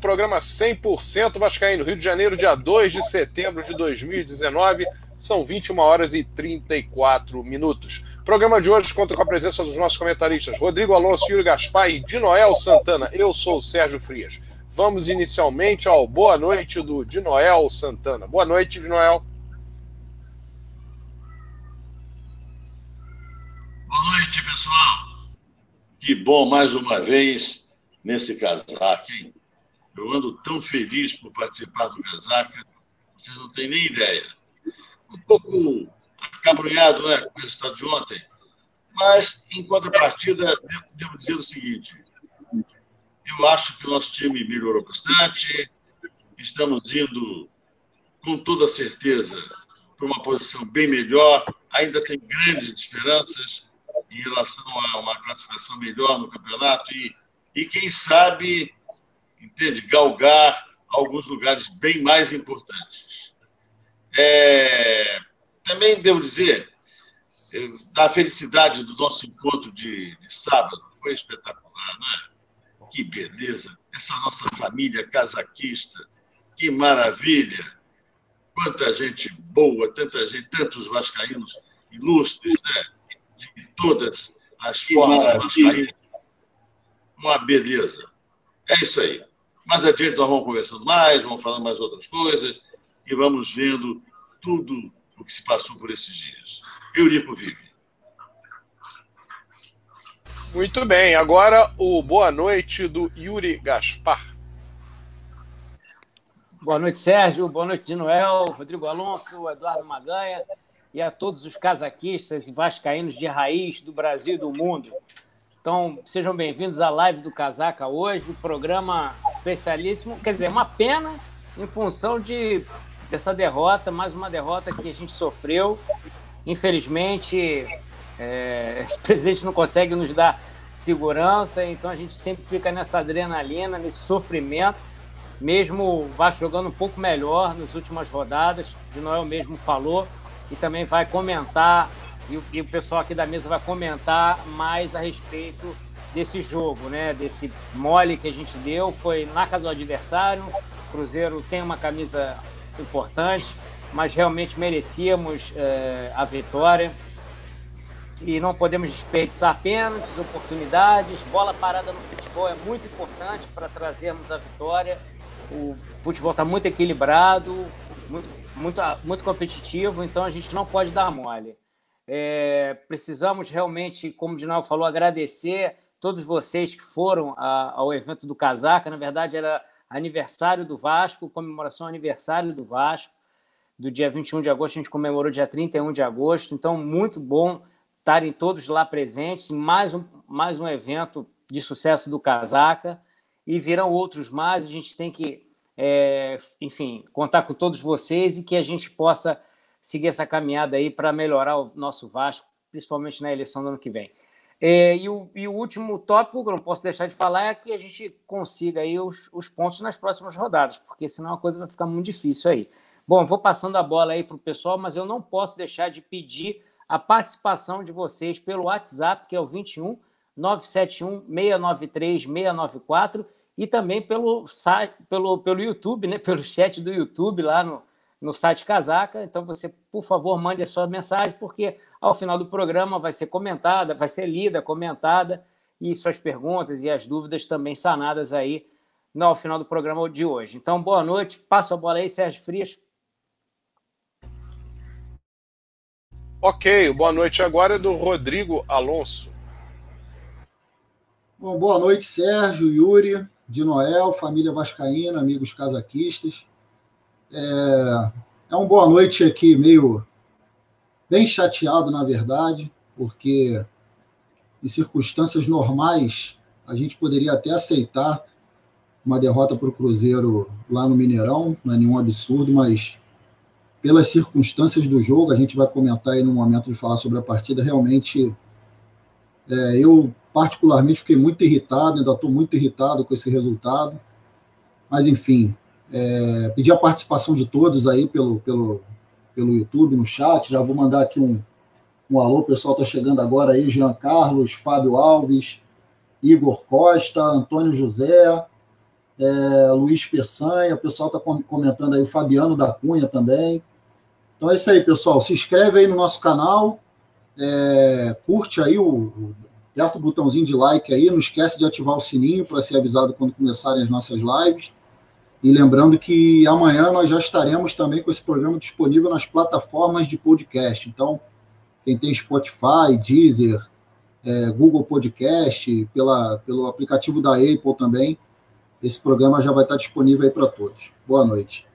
programa 100% Vascaíno, Rio de Janeiro, dia 2 de setembro de 2019. São 21 horas e 34 minutos. O programa de hoje conta com a presença dos nossos comentaristas Rodrigo Alonso, Yuri Gaspar e Dinoel Santana. Eu sou o Sérgio Frias. Vamos inicialmente ao boa noite do Dinoel Santana. Boa noite, Dinoel. Boa noite, pessoal. Que bom mais uma vez nesse casaco, hein? Eu ando tão feliz por participar do casaca, vocês não têm nem ideia. Um pouco acabrunhado né, com o resultado de ontem, mas, em contrapartida, devo, devo dizer o seguinte: eu acho que o nosso time melhorou bastante, estamos indo, com toda certeza, para uma posição bem melhor, ainda tem grandes esperanças em relação a uma classificação melhor no campeonato e, e quem sabe, entende, galgar alguns lugares bem mais importantes. É, também devo dizer, da felicidade do nosso encontro de, de sábado, foi espetacular, né? Que beleza! Essa nossa família casaquista, que maravilha! Quanta gente boa, tanta gente, tantos vascaínos ilustres, né? de todas as formas vascaínas. Uma beleza. É isso aí. Mais adiante nós vamos conversando mais, vamos falando mais outras coisas e vamos vendo tudo o que se passou por esses dias. Eurico Vive. Muito bem, agora o boa noite do Yuri Gaspar. Boa noite, Sérgio. Boa noite, Noel, Rodrigo Alonso, Eduardo Maganha e a todos os casaquistas e vascaínos de raiz do Brasil e do mundo. Então, sejam bem-vindos à live do Casaca hoje, programa especialíssimo. Quer dizer, uma pena em função de, dessa derrota, mais uma derrota que a gente sofreu. Infelizmente, é, esse presidente não consegue nos dar segurança, então a gente sempre fica nessa adrenalina, nesse sofrimento. Mesmo o Vasco jogando um pouco melhor nas últimas rodadas, de Noel mesmo falou, e também vai comentar, e o, e o pessoal aqui da mesa vai comentar mais a respeito desse jogo, né? Desse mole que a gente deu. Foi na casa do adversário. O Cruzeiro tem uma camisa importante, mas realmente merecíamos é, a vitória. E não podemos desperdiçar pênaltis, oportunidades. Bola parada no futebol é muito importante para trazermos a vitória. O futebol está muito equilibrado, muito muito, muito competitivo, então a gente não pode dar mole. É, precisamos realmente, como o Dinal falou, agradecer todos vocês que foram a, ao evento do Casaca. Na verdade, era aniversário do Vasco, comemoração aniversário do Vasco, do dia 21 de agosto, a gente comemorou dia 31 de agosto. Então, muito bom estarem todos lá presentes. Mais um, mais um evento de sucesso do Casaca. E virão outros mais. A gente tem que é, enfim, contar com todos vocês e que a gente possa seguir essa caminhada aí para melhorar o nosso Vasco, principalmente na eleição do ano que vem. É, e, o, e, o, último tópico que eu não posso deixar de falar é que a gente consiga aí os, os pontos nas próximas rodadas, porque senão a coisa vai ficar muito difícil aí. Bom, vou passando a bola aí para o pessoal, mas eu não posso deixar de pedir a participação de vocês pelo WhatsApp, que é o 21 971 693 694 e também pelo, pelo, pelo YouTube, né? pelo chat do YouTube lá no, no site Casaca. Então você, por favor, mande a sua mensagem, porque ao final do programa vai ser comentada, vai ser lida, comentada, e suas perguntas e as dúvidas também sanadas aí no ao final do programa de hoje. Então, boa noite. Passo a bola aí, Sérgio Frias. Ok, boa noite agora é do Rodrigo Alonso. Bom, boa noite, Sérgio, Yuri de Noel, família vascaína, amigos casaquistas. É, é uma boa noite aqui, meio bem chateado, na verdade, porque em circunstâncias normais a gente poderia até aceitar uma derrota para o Cruzeiro lá no Mineirão, não é nenhum absurdo, mas pelas circunstâncias do jogo, a gente vai comentar aí no momento de falar sobre a partida, realmente é, eu particularmente fiquei muito irritado, ainda estou muito irritado com esse resultado. Mas, enfim, é, pedir a participação de todos aí pelo, pelo, pelo YouTube, no chat. Já vou mandar aqui um, um alô, o pessoal está chegando agora aí, Jean Carlos, Fábio Alves, Igor Costa, Antônio José, é, Luiz Peçanha, o pessoal está comentando aí, o Fabiano da Cunha também. Então é isso aí, pessoal. Se inscreve aí no nosso canal, é, curte aí, o, aperta o botãozinho de like aí, não esquece de ativar o sininho para ser avisado quando começarem as nossas lives. E lembrando que amanhã nós já estaremos também com esse programa disponível nas plataformas de podcast. Então, quem tem Spotify, Deezer, é, Google Podcast, pela, pelo aplicativo da Apple também, esse programa já vai estar disponível aí para todos. Boa noite.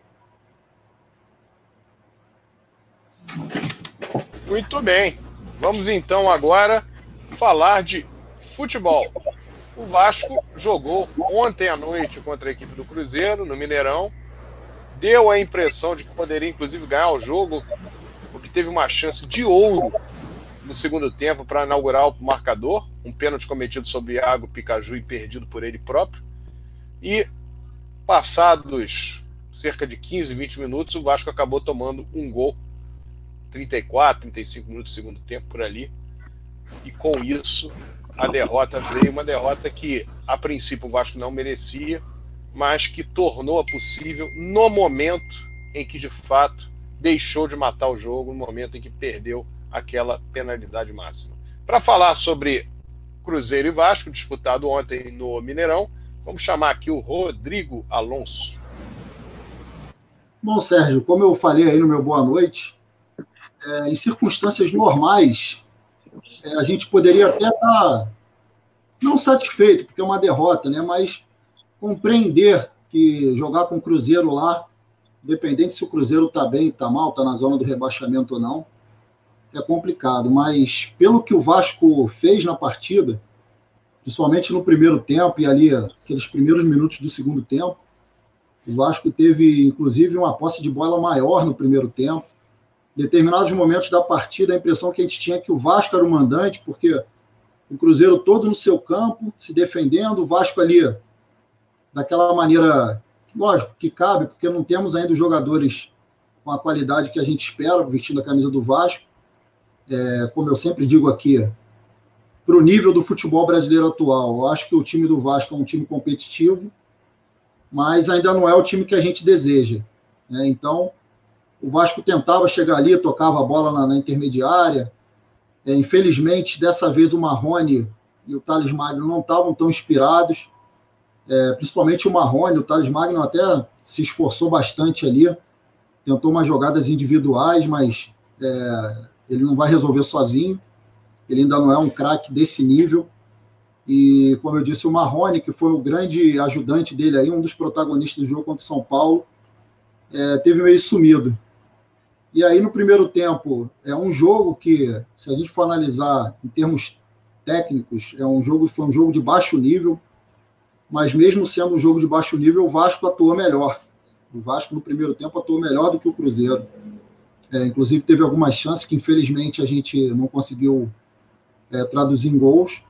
Muito bem. Vamos então agora falar de futebol. O Vasco jogou ontem à noite contra a equipe do Cruzeiro, no Mineirão. Deu a impressão de que poderia, inclusive, ganhar o jogo, porque teve uma chance de ouro no segundo tempo para inaugurar o marcador. Um pênalti cometido sobre Iago Picaju e perdido por ele próprio. E passados cerca de 15, 20 minutos, o Vasco acabou tomando um gol. 34, 35 minutos do segundo tempo por ali. E com isso, a derrota veio uma derrota que, a princípio, o Vasco não merecia, mas que tornou-a possível no momento em que, de fato, deixou de matar o jogo, no momento em que perdeu aquela penalidade máxima. Para falar sobre Cruzeiro e Vasco, disputado ontem no Mineirão, Vamos chamar aqui o Rodrigo Alonso. Bom, Sérgio, como eu falei aí no meu boa noite, é, em circunstâncias normais, a gente poderia até estar tá não satisfeito, porque é uma derrota, né? Mas compreender que jogar com o Cruzeiro lá, independente se o Cruzeiro está bem, está mal, está na zona do rebaixamento ou não, é complicado. Mas pelo que o Vasco fez na partida, principalmente no primeiro tempo e ali aqueles primeiros minutos do segundo tempo. O Vasco teve, inclusive, uma posse de bola maior no primeiro tempo. Determinados momentos da partida, a impressão que a gente tinha é que o Vasco era o mandante, porque o Cruzeiro todo no seu campo, se defendendo, o Vasco ali, daquela maneira, lógico, que cabe, porque não temos ainda os jogadores com a qualidade que a gente espera, vestindo a camisa do Vasco. É, como eu sempre digo aqui, para o nível do futebol brasileiro atual. Eu acho que o time do Vasco é um time competitivo, mas ainda não é o time que a gente deseja. Né? Então, o Vasco tentava chegar ali, tocava a bola na, na intermediária. É, infelizmente, dessa vez o Marrone e o Thales Magno não estavam tão inspirados, é, principalmente o Marrone. O Thales Magno até se esforçou bastante ali, tentou umas jogadas individuais, mas é, ele não vai resolver sozinho. Ele ainda não é um craque desse nível. E, como eu disse, o Marrone, que foi o grande ajudante dele aí, um dos protagonistas do jogo contra o São Paulo, é, teve meio sumido. E aí, no primeiro tempo, é um jogo que, se a gente for analisar em termos técnicos, é um jogo foi um jogo de baixo nível, mas mesmo sendo um jogo de baixo nível, o Vasco atuou melhor. O Vasco, no primeiro tempo, atuou melhor do que o Cruzeiro. É, inclusive, teve algumas chances que, infelizmente, a gente não conseguiu é, traduzir em gols.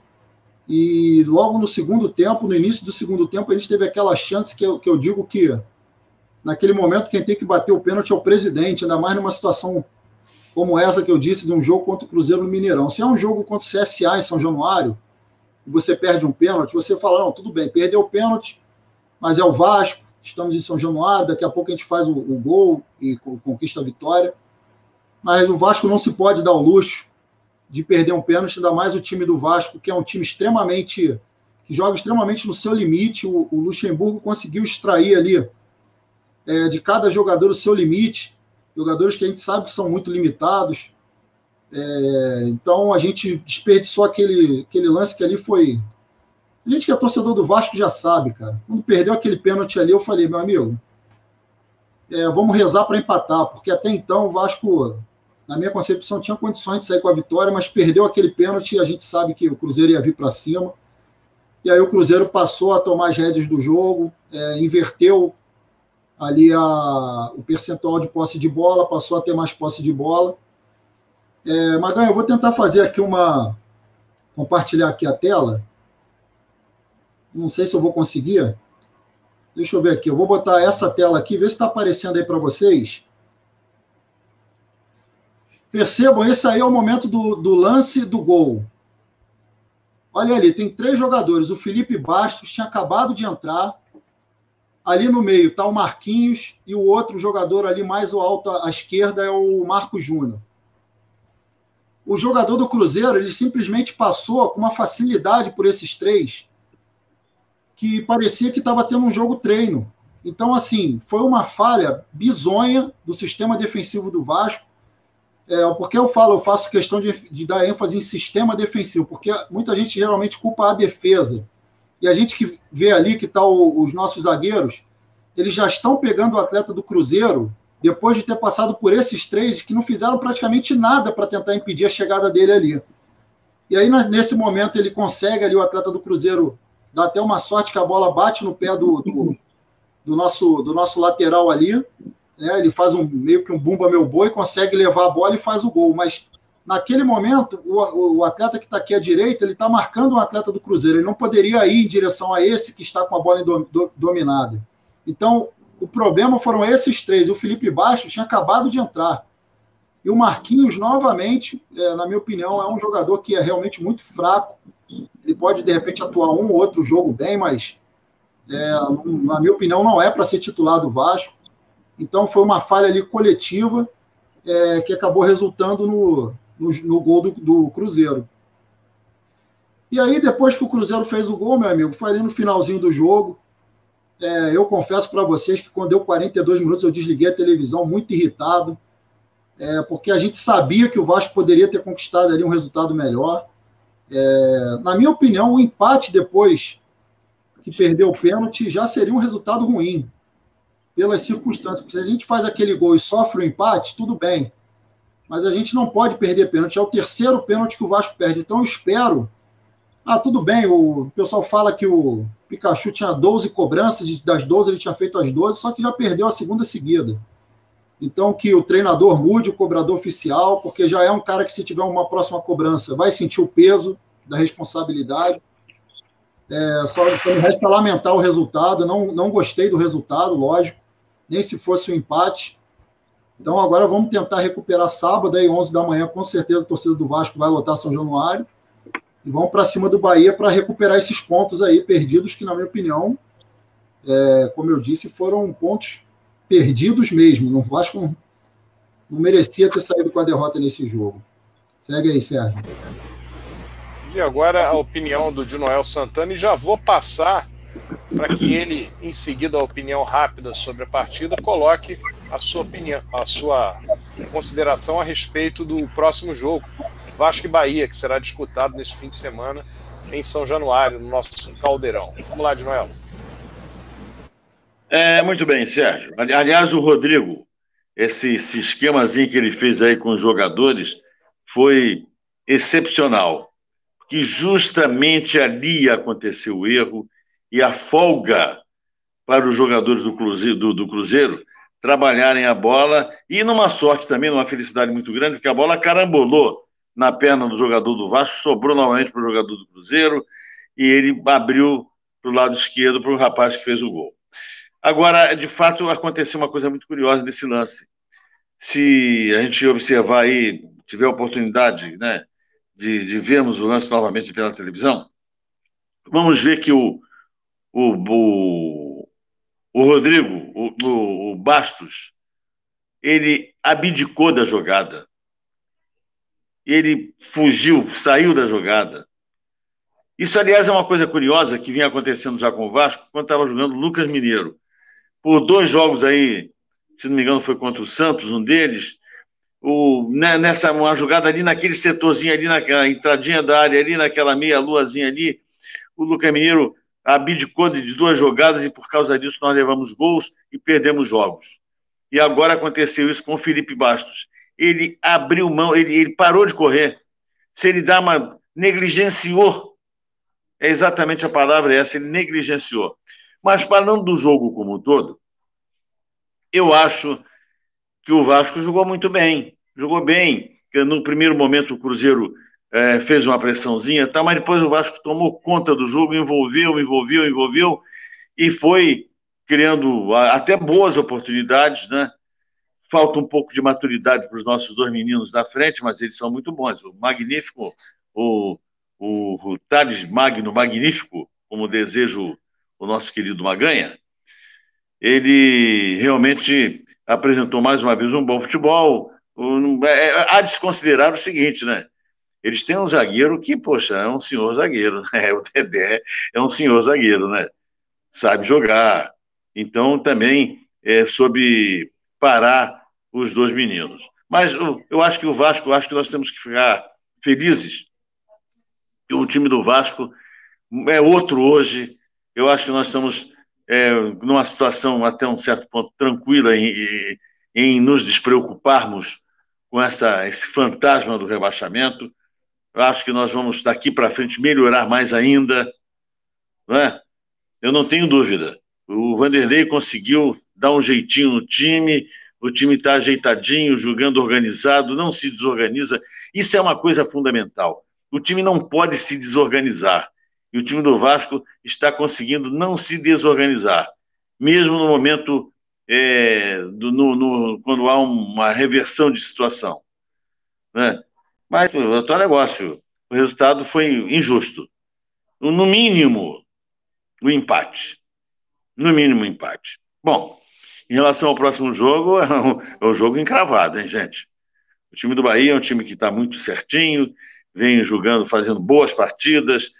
E logo no segundo tempo, no início do segundo tempo, a gente teve aquela chance que eu, que eu digo que, naquele momento, quem tem que bater o pênalti é o presidente, ainda mais numa situação como essa que eu disse, de um jogo contra o Cruzeiro no Mineirão. Se é um jogo contra o CSA em São Januário, e você perde um pênalti, você fala, não, tudo bem, perdeu o pênalti, mas é o Vasco, estamos em São Januário, daqui a pouco a gente faz o, gol e conquista a vitória. Mas o Vasco não se pode dar o luxo de perder um pênalti, ainda mais o time do Vasco, que é um time extremamente. que joga extremamente no seu limite. O, o Luxemburgo conseguiu extrair ali é, de cada jogador o seu limite. Jogadores que a gente sabe que são muito limitados. É, então a gente desperdiçou aquele, aquele lance que ali foi. A gente que é torcedor do Vasco já sabe, cara. Quando perdeu aquele pênalti ali, eu falei, meu amigo, é, vamos rezar para empatar, porque até então o Vasco na minha concepção, tinha condições de sair com a vitória, mas perdeu aquele pênalti e a gente sabe que o Cruzeiro ia vir para cima. E aí o Cruzeiro passou a tomar as rédeas do jogo, é, inverteu ali a, o percentual de posse de bola, passou a ter mais posse de bola. É, eu vou tentar fazer aqui uma. compartilhar aqui a tela. Não sei se eu vou conseguir. Deixa eu ver aqui. Eu vou botar essa tela aqui, ver se está aparecendo aí para vocês. Percebam, esse aí é o momento do, do lance do gol. Olha ali, tem três jogadores. O Felipe Bastos tinha acabado de entrar. Ali no meio está o Marquinhos e o outro jogador ali mais alto à esquerda é o Marco Júnior. O jogador do Cruzeiro ele simplesmente passou com uma facilidade por esses três que parecia que estava tendo um jogo treino. Então, assim, foi uma falha bizonha do sistema defensivo do Vasco. É, porque eu falo, eu faço questão de, de dar ênfase em sistema defensivo, porque muita gente geralmente culpa a defesa. E a gente que vê ali que tá os nossos zagueiros, eles já estão pegando o atleta do Cruzeiro depois de ter passado por esses três que não fizeram praticamente nada para tentar impedir a chegada dele ali. E aí, nesse momento, ele consegue ali, o atleta do Cruzeiro dá até uma sorte que a bola bate no pé do, do, do nosso, do nosso lateral ali. Né? Ele faz um meio que um bumba meu boi, consegue levar a bola e faz o gol. Mas naquele momento, o, o atleta que está aqui à direita, ele está marcando um atleta do Cruzeiro. Ele não poderia ir em direção a esse que está com a bola do, do, dominada. Então, o problema foram esses três. O Felipe Baixo tinha acabado de entrar. E o Marquinhos, novamente, é, na minha opinião, é um jogador que é realmente muito fraco. Ele pode, de repente, atuar um ou outro jogo bem, mas, é, na minha opinião, não é para ser titular do Vasco. Então, foi uma falha ali coletiva é, que acabou resultando no, no, no gol do, do, Cruzeiro. E aí, depois que o Cruzeiro fez o gol, meu amigo, foi ali no finalzinho do jogo. É, eu confesso para vocês que quando deu 42 minutos eu desliguei a televisão muito irritado, é, porque a gente sabia que o Vasco poderia ter conquistado ali um resultado melhor. É, na minha opinião, o empate depois que perdeu o pênalti já seria um resultado ruim, pelas circunstâncias. Se a gente faz aquele gol e sofre o empate, tudo bem. Mas a gente não pode perder pênalti. É o terceiro pênalti que o Vasco perde. Então eu espero. Ah, tudo bem, o pessoal fala que o Pikachu tinha 12 cobranças, das 12 ele tinha feito as 12, só que já perdeu a segunda seguida. Então, que o treinador mude o cobrador oficial, porque já é um cara que, se tiver uma próxima cobrança, vai sentir o peso da responsabilidade. É, só, me resta lamentar o resultado. Não, não gostei do resultado, lógico, nem se fosse um empate. Então, agora vamos tentar recuperar sábado, aí, 11 da manhã. Com certeza, a torcida do Vasco vai lotar São Januário. E vão para cima do Bahia para recuperar esses pontos aí perdidos, que, na minha opinião, é, como eu disse, foram pontos perdidos mesmo. Não Vasco não, não merecia ter saído com a derrota nesse jogo. Segue aí, Sérgio. E agora a opinião do Dinoel Santana e já vou passar para que ele, em seguida, a opinião rápida sobre a partida, coloque a sua opinião, a sua consideração a respeito do próximo jogo, Vasco e Bahia, que será disputado nesse fim de semana em São Januário, no nosso caldeirão. Vamos lá, Dinoel. É, muito bem, Sérgio. Aliás, o Rodrigo, esse, esse esquemazinho que ele fez aí com os jogadores foi excepcional. Porque justamente ali aconteceu o erro e a folga para os jogadores do Cruzeiro, do, do Cruzeiro trabalharem a bola e numa sorte também, numa felicidade muito grande, que a bola carambolou na perna do jogador do Vasco, sobrou novamente para o jogador do Cruzeiro e ele abriu para o lado esquerdo para o rapaz que fez o gol. Agora, de fato, aconteceu uma coisa muito curiosa nesse lance. Se a gente observar aí, tiver a oportunidade né, de, de vermos o lance novamente pela televisão, vamos ver que o, o, o, o Rodrigo, o, o Bastos, ele abdicou da jogada. Ele fugiu, saiu da jogada. Isso, aliás, é uma coisa curiosa que vinha acontecendo já com o Vasco quando estava jogando Lucas Mineiro por dois jogos aí, se não me engano, foi contra o Santos, um deles. O, né, nessa uma jogada ali naquele setorzinho ali, naquela entradinha da área ali, naquela meia luazinha ali, o Lucas Mineiro abdicou de duas jogadas e por causa disso nós levamos gols e perdemos jogos. E agora aconteceu isso com o Felipe Bastos. Ele abriu mão, ele, ele parou de correr. Se ele dá uma negligenciou, é exatamente a palavra essa, ele negligenciou. Mas falando do jogo como um todo, eu acho que o Vasco jogou muito bem. Jogou bem. No primeiro momento o Cruzeiro é, fez uma pressãozinha, tá, mas depois o Vasco tomou conta do jogo, envolveu, envolveu, envolveu e foi criando até boas oportunidades, né? Falta um pouco de maturidade para os nossos dois meninos da frente, mas eles são muito bons. O Magnífico, o, o, o Thales Magno Magnífico, como desejo o nosso querido Maganha, ele realmente apresentou mais uma vez um bom futebol. É, é, há de se considerar o seguinte, né? Eles têm um zagueiro que, poxa, é um senhor zagueiro, né? O Dedé é um senhor zagueiro, né? Sabe jogar. Então, também é, soube parar os dois meninos. Mas eu, eu acho que o Vasco, acho que nós temos que ficar felizes. O time do Vasco é outro hoje. Eu acho que nós estamos é, numa situação até um certo ponto tranquila em, em nos despreocuparmos com essa, esse fantasma do rebaixamento. Eu acho que nós vamos daqui para frente melhorar mais ainda. Não é? Eu não tenho dúvida. O Vanderlei conseguiu dar um jeitinho no time, o time está ajeitadinho, jogando organizado, não se desorganiza. Isso é uma coisa fundamental. O time não pode se desorganizar. E o time do Vasco está conseguindo não se desorganizar, mesmo no momento é, do, no, no, quando há uma reversão de situação. Né? Mas o tal negócio, o resultado foi injusto. No mínimo, o empate. No mínimo, o empate. Bom, em relação ao próximo jogo, é um, é um jogo encravado, hein, gente? O time do Bahia é um time que está muito certinho, vem jogando, fazendo boas partidas,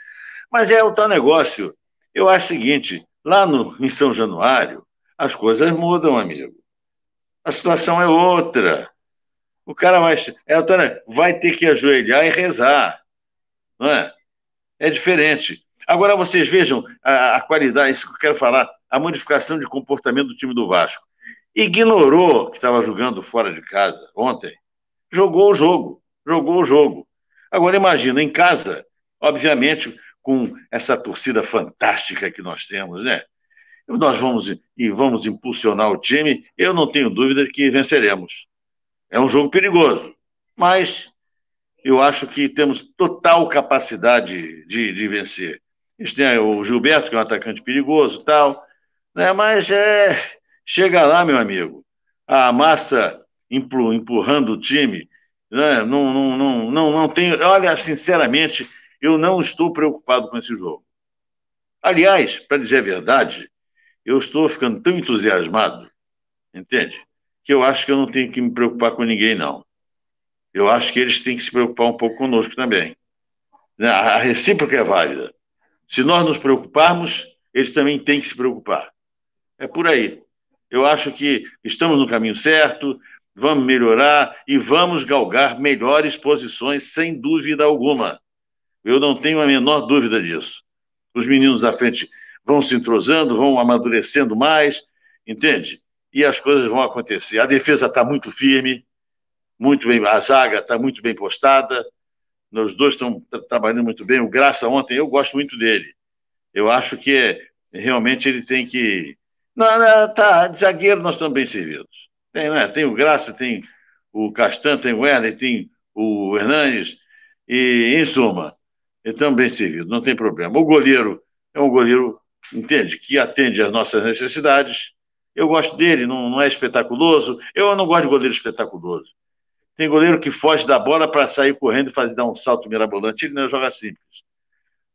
mas é o tal negócio. Eu acho o seguinte: lá no, em São Januário, as coisas mudam, amigo. A situação é outra. O cara vai, é, vai ter que ajoelhar e rezar. Não é? É diferente. Agora vocês vejam a, a qualidade, isso que eu quero falar, a modificação de comportamento do time do Vasco. Ignorou que estava jogando fora de casa ontem. Jogou o jogo, jogou o jogo. Agora imagina, em casa, obviamente, com essa torcida fantástica que nós temos, né? Nós vamos e vamos impulsionar o time, eu não tenho dúvida que venceremos. É um jogo perigoso, mas eu acho que temos total capacidade de, de vencer. Gente tem o Gilberto, que é um atacante perigoso tal, né? mas é, chega lá, meu amigo, a massa empurrando o time, né? não, não, não, não, não tem. Olha, sinceramente, eu não estou preocupado com esse jogo. Aliás, para dizer a verdade, eu estou ficando tão entusiasmado, entende? Que eu acho que eu não tenho que me preocupar com ninguém, não. Eu acho que eles têm que se preocupar um pouco conosco também. Né? A recíproca é válida. Se nós nos preocuparmos, eles também têm que se preocupar. É por aí. Eu acho que estamos no caminho certo, vamos melhorar e vamos galgar melhores posições, sem dúvida alguma. Eu não tenho a menor dúvida disso. Os meninos à frente vão se entrosando, vão amadurecendo mais, entende? E as coisas vão acontecer. A defesa está muito firme, muito bem, a zaga está muito bem postada, os dois estão trabalhando muito bem. O Graça ontem, eu gosto muito dele. Eu acho que realmente ele tem que. Não, não, tá, de zagueiro nós estamos bem servidos. Tem, né? tem o Graça, tem o Castan, tem o Werner, tem o Hernandes, e em suma, estamos bem servidos, não tem problema. O goleiro é um goleiro, entende, que atende às nossas necessidades. Eu gosto dele, não, não é espetaculoso. Eu não gosto de goleiro espetaculoso. Tem goleiro que foge da bola para sair correndo e fazer dar um salto mirabolante. Ele não joga simples.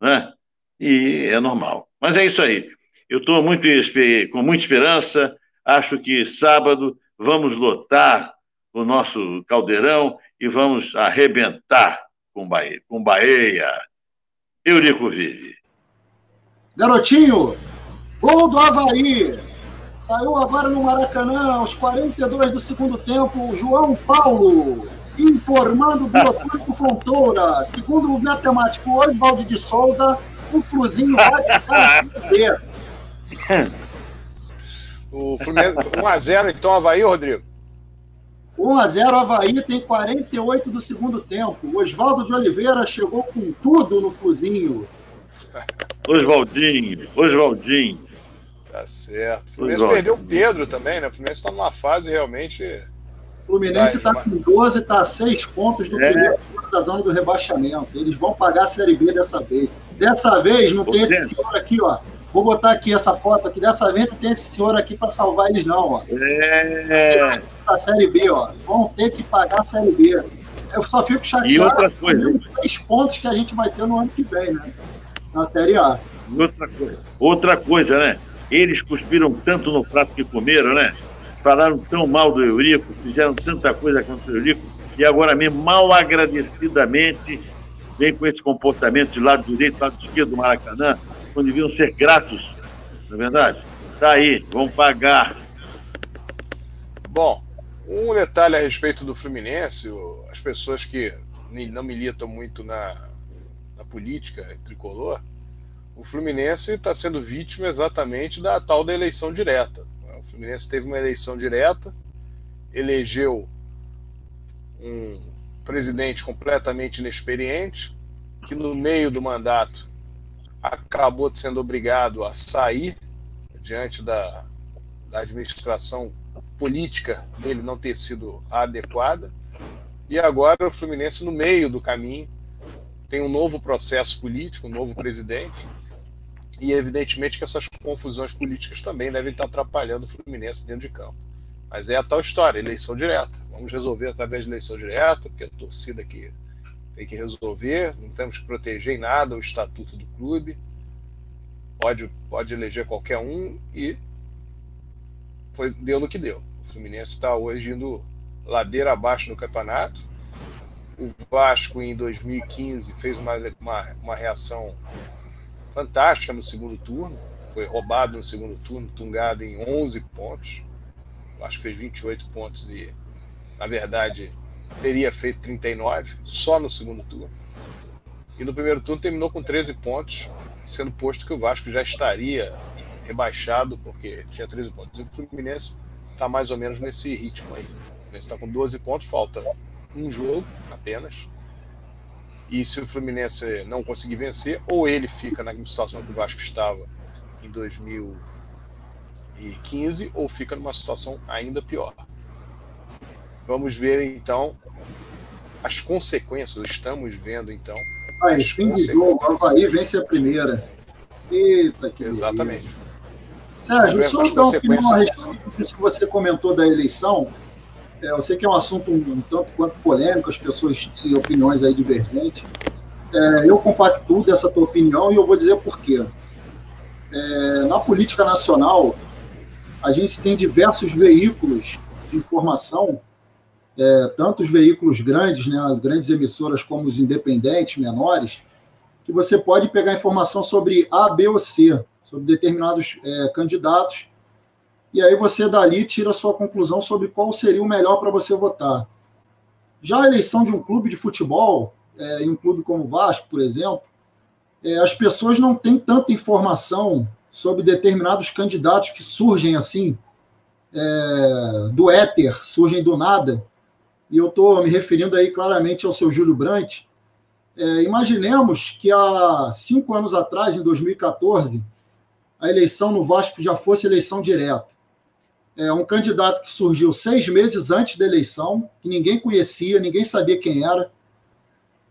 Né? E é normal. Mas é isso aí. Eu estou muito, com muita esperança. Acho que sábado vamos lotar o nosso caldeirão e vamos arrebentar com Bahia. Com Bahia. Eurico vive. Garotinho, gol do Havaí. Saiu agora no Maracanã, aos 42 do segundo tempo, João Paulo, informando o Biotipo Fontoura. Segundo o matemático Oswaldo de Souza, o Fluzinho vai ficar O Fluminense, 1x0 então, Havaí, Rodrigo? 1x0 Havaí tem 48 do segundo tempo. Oswaldo de Oliveira chegou com tudo no Fluzinho. Oswaldinho, Oswaldinho. Tá certo. O Fluminense perdeu o Pedro também, né? O Fluminense está numa fase realmente. O Fluminense está com 12, está a 6 pontos do é. primeiro da zona do rebaixamento. Eles vão pagar a Série B dessa vez. Dessa vez não tem esse senhor aqui, ó. Vou botar aqui essa foto aqui. Dessa vez não tem esse senhor aqui para salvar eles, não, ó. É. A Série B, ó. Vão ter que pagar a Série B. Eu só fico chateado e outra coisa. com os pontos que a gente vai ter no ano que vem, né? Na Série A. Outra coisa, outra coisa né? Eles cuspiram tanto no prato que comeram, né? Falaram tão mal do Eurico, fizeram tanta coisa contra o Eurico, e agora mesmo, mal agradecidamente, vem com esse comportamento de lado direito, lado esquerdo do Maracanã, quando deviam ser gratos, não é verdade? Tá aí, vão pagar. Bom, um detalhe a respeito do Fluminense, as pessoas que não militam muito na, na política tricolor, o Fluminense está sendo vítima exatamente da tal da eleição direta. O Fluminense teve uma eleição direta, elegeu um presidente completamente inexperiente, que no meio do mandato acabou sendo obrigado a sair diante da, da administração política dele não ter sido adequada. E agora o Fluminense, no meio do caminho, tem um novo processo político, um novo presidente, e evidentemente que essas confusões políticas também devem estar atrapalhando o Fluminense dentro de campo. Mas é a tal história, eleição direta. Vamos resolver através de eleição direta, porque a torcida aqui tem que resolver, não temos que proteger em nada o estatuto do clube. Pode, pode eleger qualquer um e foi, deu no que deu. O Fluminense está hoje indo ladeira abaixo no campeonato. O Vasco, em 2015, fez uma, uma, uma reação fantástica no segundo turno. Foi roubado no segundo turno, tungado em 11 pontos. Acho que fez 28 pontos e, na verdade, teria feito 39 só no segundo turno. E no primeiro turno terminou com 13 pontos, sendo posto que o Vasco já estaria rebaixado, porque tinha 13 pontos. E o Fluminense está mais ou menos nesse ritmo aí. O Fluminense está com 12 pontos, falta um jogo apenas. E se o Fluminense não conseguir vencer, ou ele fica na situação que o Vasco estava em 2015, ou fica numa situação ainda pior. Vamos ver então as consequências, estamos vendo então. Aí, fim de jogo, Havaí vence a primeira. Eita, que Exatamente. Beleza. Sérgio, só dar uma opinião a respeito disso que você comentou da eleição. É, eu sei que é um assunto um, tanto quanto polêmico, as pessoas têm opiniões aí divergentes. É, eu compactuo dessa tua opinião e eu vou dizer por quê. É, na política nacional, a gente tem diversos veículos de informação, é, tanto os veículos grandes, né, grandes emissoras, como os independentes, menores, que você pode pegar informação sobre A, B ou C, sobre determinados é, candidatos, e aí você dali tira a sua conclusão sobre qual seria o melhor para você votar. Já a eleição de um clube de futebol, é, em um clube como o Vasco, por exemplo, é, as pessoas não têm tanta informação sobre determinados candidatos que surgem assim, é, do éter, surgem do nada. E eu estou me referindo aí claramente ao seu Júlio Brandt. É, imaginemos que há cinco anos atrás, em 2014, a eleição no Vasco já fosse eleição direta é um candidato que surgiu seis meses antes da eleição, que ninguém conhecia, ninguém sabia quem era,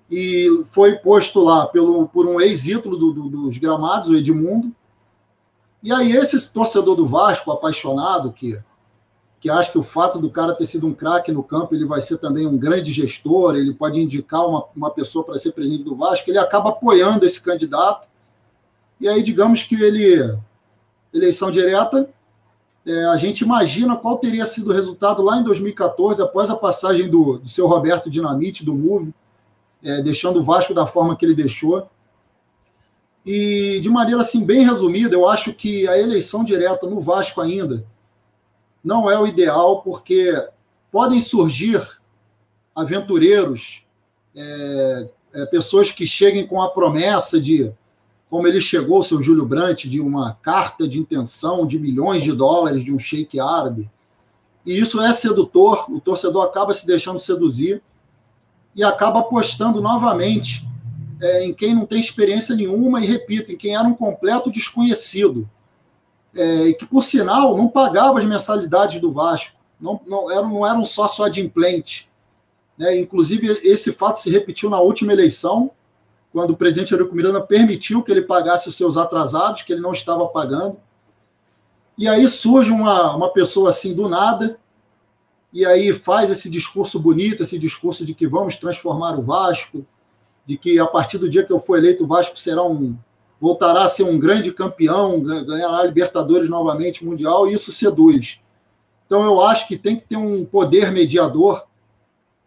e foi posto lá pelo, por um ex-ídolo do, do, dos gramados, o Edmundo. E aí, esse torcedor do Vasco, apaixonado, que, que acha que o fato do cara ter sido um craque no campo, ele vai ser também um grande gestor, ele pode indicar uma, uma pessoa para ser presidente do Vasco, ele acaba apoiando esse candidato. E aí, digamos que ele, eleição direta, é, a gente imagina qual teria sido o resultado lá em 2014, após a passagem do, do seu Roberto Dinamite, do MUV, é, deixando o Vasco da forma que ele deixou. E, de maneira assim, bem resumida, eu acho que a eleição direta no Vasco ainda não é o ideal, porque podem surgir aventureiros, é, é, pessoas que cheguem com a promessa de como ele chegou, seu Júlio Brandt, de uma carta de intenção de milhões de dólares de um sheik árabe. E isso é sedutor, o torcedor acaba se deixando seduzir e acaba apostando novamente é, em quem não tem experiência nenhuma e, repito, em quem era um completo desconhecido. É, e que, por sinal, não pagava as mensalidades do Vasco, não, não, era, não era um sócio adimplente. Né? Inclusive, esse fato se repetiu na última eleição, quando o presidente Eurico Miranda permitiu que ele pagasse os seus atrasados, que ele não estava pagando. E aí surge uma, uma pessoa assim do nada, e aí faz esse discurso bonito, esse discurso de que vamos transformar o Vasco, de que a partir do dia que eu for eleito, o Vasco será um, voltará a ser um grande campeão, ganhará Libertadores novamente, Mundial, e isso seduz. Então, eu acho que tem que ter um poder mediador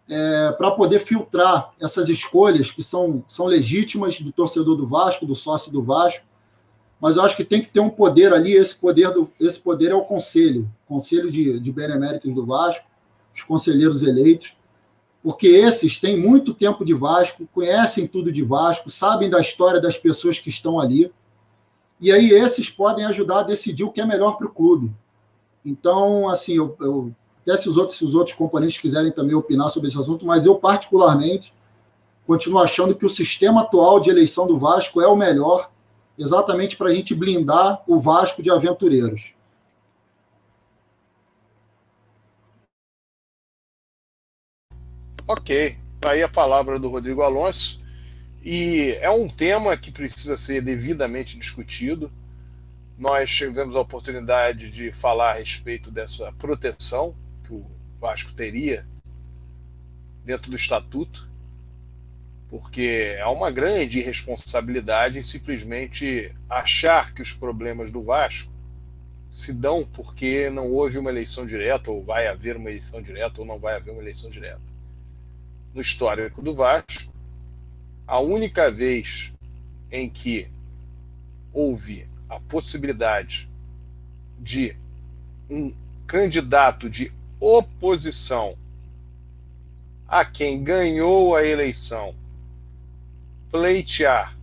é, para poder filtrar essas escolhas que são, são legítimas do torcedor do Vasco, do sócio do Vasco, mas eu acho que tem que ter um poder ali, esse poder, do, esse poder é o conselho, conselho de, de beneméritos do Vasco, os conselheiros eleitos, porque esses têm muito tempo de Vasco, conhecem tudo de Vasco, sabem da história das pessoas que estão ali, e aí esses podem ajudar a decidir o que é melhor para o clube. Então, assim, eu, eu, até se os, outros, se os outros componentes quiserem também opinar sobre esse assunto, mas eu, particularmente, continuo achando que o sistema atual de eleição do Vasco é o melhor exatamente para a gente blindar o Vasco de aventureiros. Ok, tá aí a palavra do Rodrigo Alonso. E é um tema que precisa ser devidamente discutido. Nós tivemos a oportunidade de falar a respeito dessa proteção que o Vasco teria dentro do estatuto porque é uma grande irresponsabilidade em simplesmente achar que os problemas do Vasco se dão porque não houve uma eleição direta, ou vai haver uma eleição direta, ou não vai haver uma eleição direta. No histórico do Vasco, a única vez em que houve a possibilidade de um candidato de oposição a quem ganhou a eleição pleitear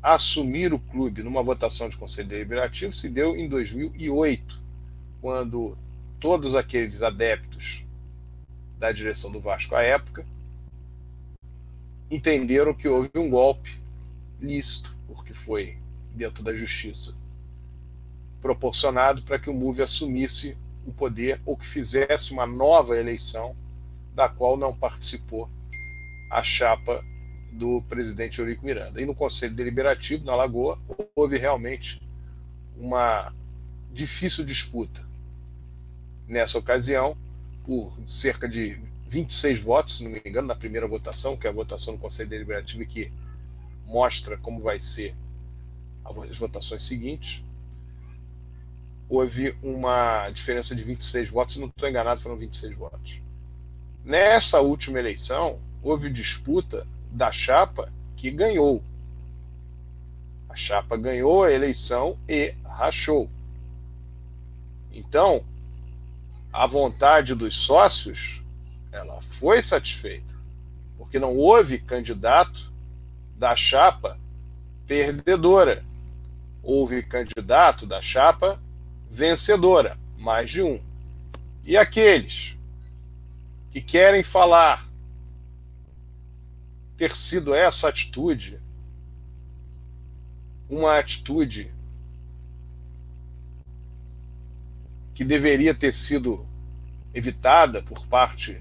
assumir o clube numa votação de conselho deliberativo se deu em 2008, quando todos aqueles adeptos da direção do Vasco à época entenderam que houve um golpe lícito, porque foi dentro da justiça proporcionado para que o MUVE assumisse o poder ou que fizesse uma nova eleição da qual não participou a chapa do presidente Eurico Miranda. E no Conselho Deliberativo, na Lagoa, houve realmente uma difícil disputa. Nessa ocasião, por cerca de 26 votos, se não me engano, na primeira votação, que é a votação do Conselho Deliberativo que mostra como vai ser as votações seguintes, houve uma diferença de 26 votos, se não estou enganado, foram 26 votos. Nessa última eleição, houve disputa da chapa que ganhou. A chapa ganhou a eleição e rachou. Então, a vontade dos sócios, ela foi satisfeita, porque não houve candidato da chapa perdedora. Houve candidato da chapa vencedora, mais de um. E aqueles que querem falar ter sido essa atitude uma atitude que deveria ter sido evitada por parte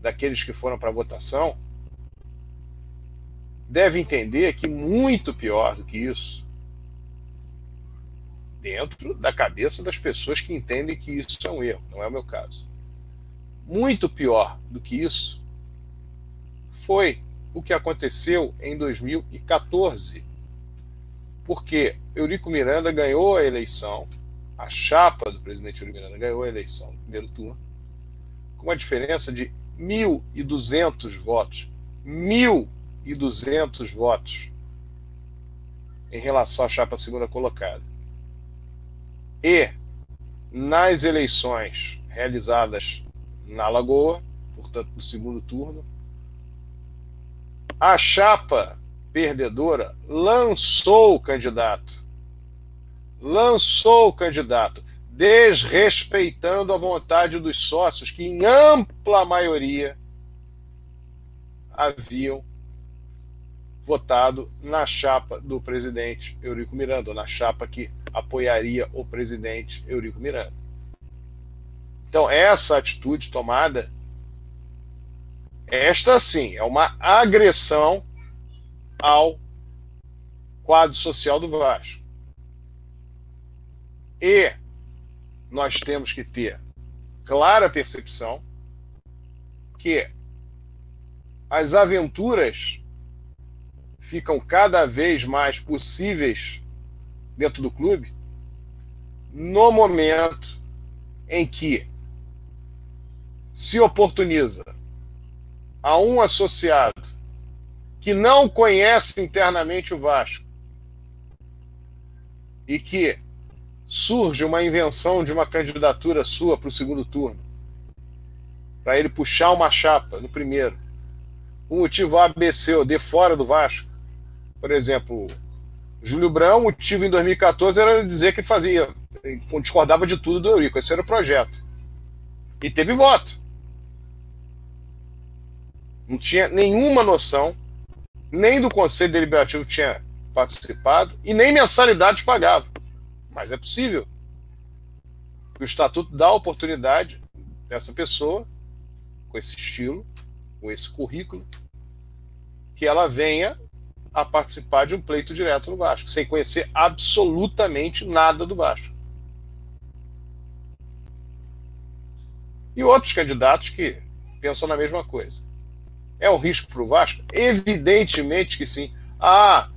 daqueles que foram para a votação, deve entender que muito pior do que isso, dentro da cabeça das pessoas que entendem que isso é um erro, não é o meu caso. Muito pior do que isso foi o que aconteceu em 2014. Porque Eurico Miranda ganhou a eleição, a chapa do presidente Eurico Miranda ganhou a eleição no primeiro turno, com uma diferença de 1.200 votos. 1.200 votos em relação à chapa segunda colocada. E nas eleições realizadas na Lagoa, portanto, no segundo turno, a chapa perdedora lançou o candidato. Lançou o candidato, desrespeitando a vontade dos sócios, que em ampla maioria haviam votado na chapa do presidente Eurico Miranda, na chapa que apoiaria o presidente Eurico Miranda. Então, essa atitude tomada esta, sim, é uma agressão ao quadro social do Vasco. E nós temos que ter clara percepção que as aventuras ficam cada vez mais possíveis dentro do clube no momento em que se oportuniza a um associado que não conhece internamente o Vasco e que surge uma invenção de uma candidatura sua para o segundo turno, para ele puxar uma chapa no primeiro, o motivo A, B, C ou D fora do Vasco, por exemplo, Júlio Brão, o motivo em 2014 era dizer que fazia, discordava de tudo do Eurico, esse era o projeto. E teve voto. Não tinha nenhuma noção, nem do Conselho Deliberativo tinha participado, e nem mensalidades pagava. Mas é possível. O Estatuto dá a oportunidade dessa pessoa, com esse estilo, com esse currículo, que ela venha a participar de um pleito direto no Vasco, sem conhecer absolutamente nada do Vasco. E outros candidatos que pensam na mesma coisa. É um risco para o Vasco? Evidentemente que sim. Ah,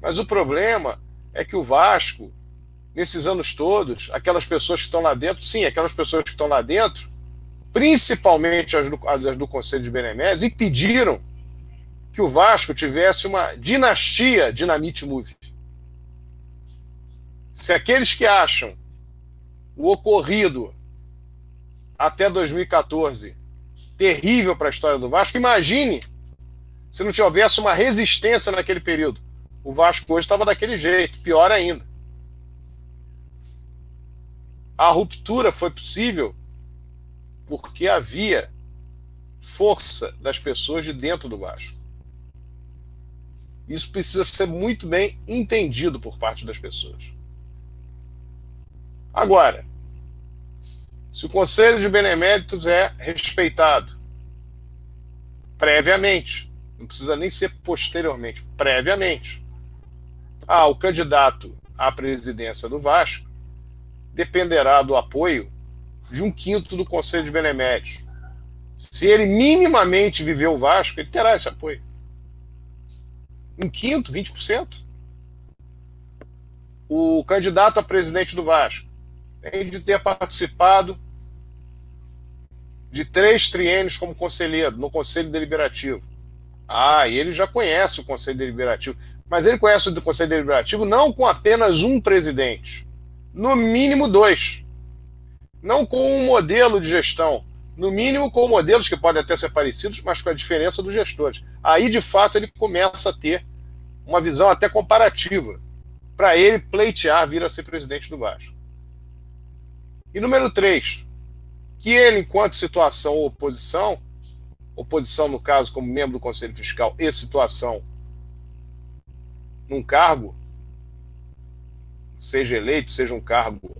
mas o problema é que o Vasco, nesses anos todos, aquelas pessoas que estão lá dentro, sim, aquelas pessoas que estão lá dentro, principalmente as do, as do Conselho de Beneméritos, impediram que o Vasco tivesse uma dinastia Dinamite Move. Se aqueles que acham o ocorrido até 2014 terrível para a história do Vasco, imagine se não tivesse uma resistência naquele período. O Vasco hoje estava daquele jeito, pior ainda. A ruptura foi possível porque havia força das pessoas de dentro do Vasco. Isso precisa ser muito bem entendido por parte das pessoas. Agora, se o Conselho de Beneméritos é respeitado previamente, não precisa nem ser posteriormente, previamente. Ah, o candidato à presidência do Vasco dependerá do apoio de um quinto do Conselho de Beneméritos. Se ele minimamente viver o Vasco, ele terá esse apoio um quinto, 20%. O candidato a presidente do Vasco tem de ter participado de três triênios como conselheiro no Conselho Deliberativo. Ah, e ele já conhece o Conselho Deliberativo. Mas ele conhece o Conselho Deliberativo não com apenas um presidente, no mínimo dois. Não com um modelo de gestão, no mínimo com modelos que podem até ser parecidos, mas com a diferença dos gestores. Aí, de fato, ele começa a ter uma visão até comparativa para ele pleitear vir a ser presidente do Vasco. E número três, que ele, enquanto situação ou oposição, oposição no caso como membro do Conselho Fiscal e situação num cargo, seja eleito, seja um cargo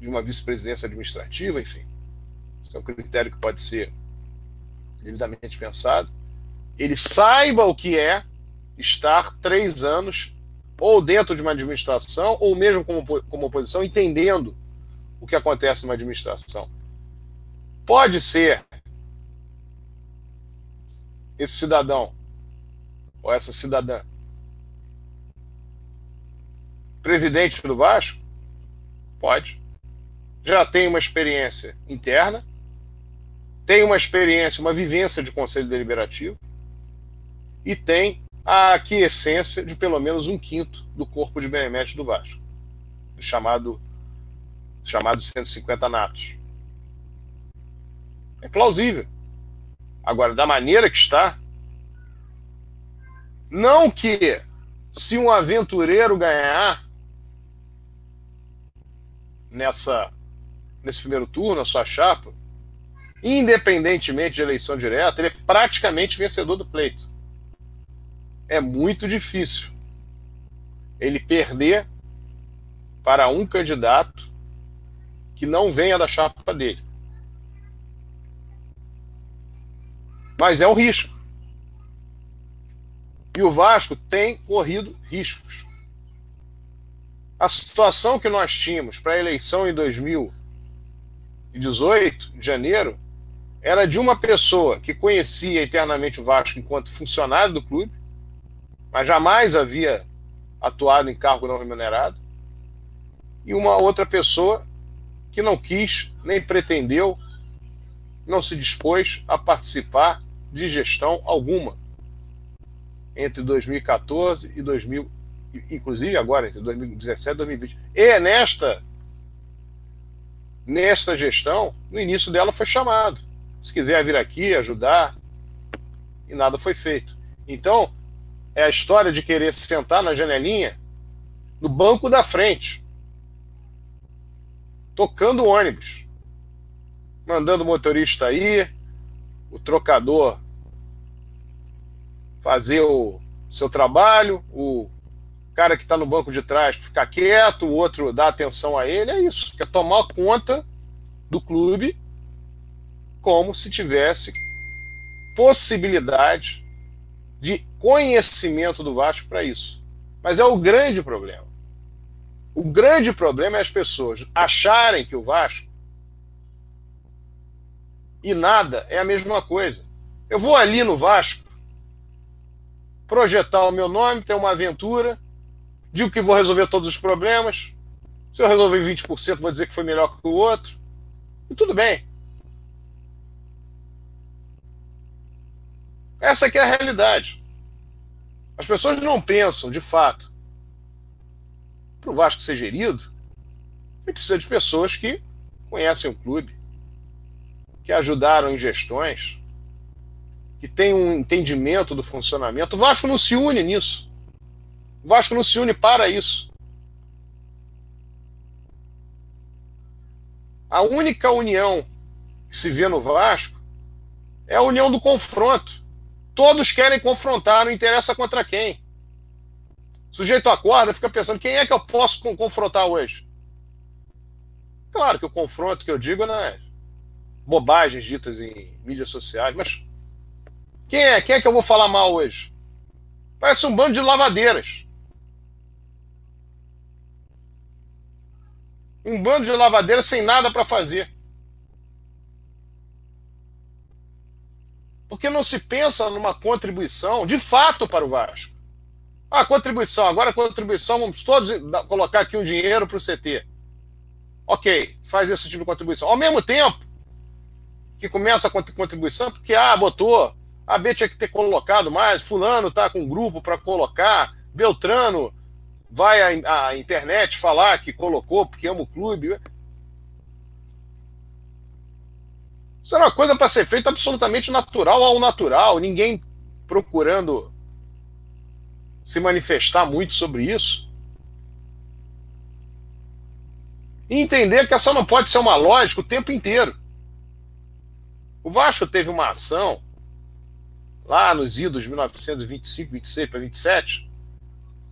de uma vice-presidência administrativa, enfim. Isso é um critério que pode ser devidamente pensado. Ele saiba o que é estar três anos ou dentro de uma administração, ou mesmo como, como oposição, entendendo o que acontece numa administração. Pode ser esse cidadão ou essa cidadã presidente do Vasco? Pode já tem uma experiência interna, tem uma experiência, uma vivência de conselho deliberativo e tem a aquiescência de pelo menos um quinto do corpo de beneméritos do Vasco, chamado chamado 150 natos. É plausível. Agora, da maneira que está, não que se um aventureiro ganhar nessa nesse primeiro turno, a sua chapa, independentemente de eleição direta, ele é praticamente vencedor do pleito. É muito difícil ele perder para um candidato que não venha da chapa dele. Mas é um risco. E o Vasco tem corrido riscos. A situação que nós tínhamos para a eleição em 2000 18 de janeiro, era de uma pessoa que conhecia internamente o Vasco enquanto funcionário do clube, mas jamais havia atuado em cargo não remunerado, e uma outra pessoa que não quis, nem pretendeu, não se dispôs a participar de gestão alguma entre 2014 e 2000, inclusive agora entre 2017 e 2020. E nesta nesta gestão, no início dela foi chamado. Se quiser vir aqui ajudar, e nada foi feito. Então, é a história de querer sentar na janelinha no banco da frente, tocando o ônibus, mandando o motorista aí, o trocador fazer o seu trabalho, o cara que está no banco de trás ficar quieto, o outro dar atenção a ele, é isso. Quer tomar conta do clube como se tivesse possibilidade de conhecimento do Vasco para isso. Mas é o grande problema. O grande problema é as pessoas acharem que o Vasco e nada é a mesma coisa. Eu vou ali no Vasco projetar o meu nome, ter uma aventura, digo que vou resolver todos os problemas. Se eu resolver 20%, vou dizer que foi melhor que o outro. E tudo bem. Essa aqui é a realidade. As pessoas não pensam, de fato, para o Vasco ser gerido, ele precisa de pessoas que conhecem o clube, que ajudaram em gestões, que têm um entendimento do funcionamento. O Vasco não se une nisso. O Vasco não se une para isso. A única união que se vê no Vasco é a união do confronto. Todos querem confrontar, não interessa contra quem. O sujeito acorda, fica pensando: quem é que eu posso confrontar hoje? Claro que o confronto que eu digo não é bobagens ditas em mídias sociais, mas quem é? Quem é que eu vou falar mal hoje? Parece um bando de lavadeiras. Um bando de lavadeiras sem nada para fazer. Porque não se pensa numa contribuição de fato para o Vasco. Ah, contribuição, agora contribuição, vamos todos colocar aqui um dinheiro para o CT. Ok, faz esse tipo de contribuição. Ao mesmo tempo que começa a contribuição, porque ah, botou, a B tinha que ter colocado mais, fulano tá com um grupo para colocar, Beltrano vai à internet falar que colocou porque ama o clube. Isso era uma coisa para ser feita absolutamente natural ao natural, ninguém procurando se manifestar muito sobre isso. E entender que essa não pode ser uma lógica o tempo inteiro. O Vasco teve uma ação lá nos idos de 1925, 26 para 27,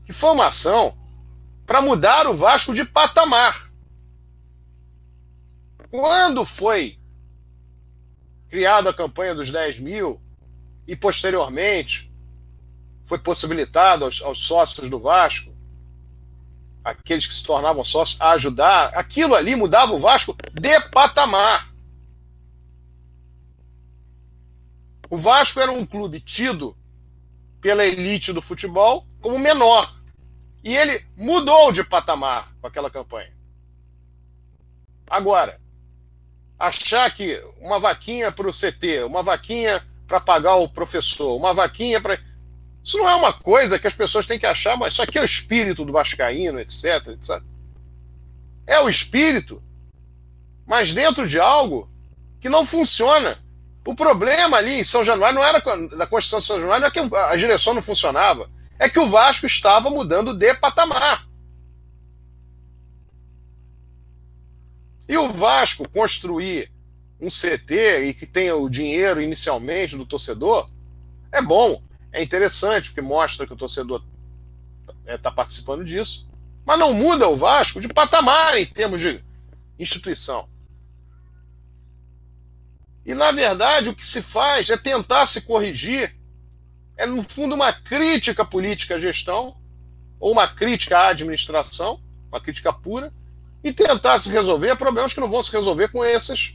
que foi uma ação para mudar o Vasco de patamar. Quando foi criada a campanha dos 10 mil e posteriormente foi possibilitado aos, aos, sócios do Vasco, aqueles que se tornavam sócios, a ajudar, aquilo ali mudava o Vasco de patamar. O Vasco era um clube tido pela elite do futebol como menor. E ele mudou de patamar com aquela campanha. Agora, achar que uma vaquinha para o CT, uma vaquinha para pagar o professor, uma vaquinha para. Isso não é uma coisa que as pessoas têm que achar, mas isso aqui é o espírito do Vascaíno, etc, etc. É o espírito, mas dentro de algo que não funciona. O problema ali em São Januário não era da Constituição de São Januário, não é que a direção não funcionava, é que o Vasco estava mudando de patamar. E o Vasco construir um CT e que tenha o dinheiro inicialmente do torcedor é bom, é interessante, porque mostra que o torcedor está é, participando disso, mas não muda o Vasco de patamar em termos de instituição. E, na verdade, o que se faz é tentar se corrigir. É, no fundo, uma crítica política à gestão, ou uma crítica à administração, uma crítica pura, e tentar se resolver problemas que não vão se resolver com essas,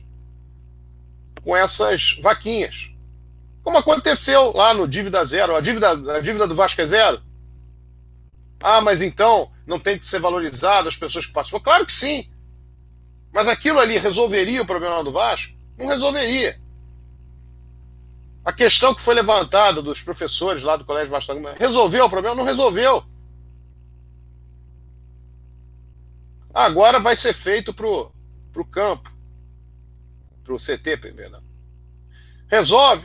com essas vaquinhas. Como aconteceu lá no Dívida Zero. A dívida, a dívida do Vasco é zero? Ah, mas então não tem que ser valorizado as pessoas que participam? Claro que sim. Mas aquilo ali resolveria o problema do Vasco? Não resolveria. A questão que foi levantada dos professores lá do Colégio Vasco resolveu o problema? Não resolveu. Agora vai ser feito para o campo, para o CT, perdão. Resolve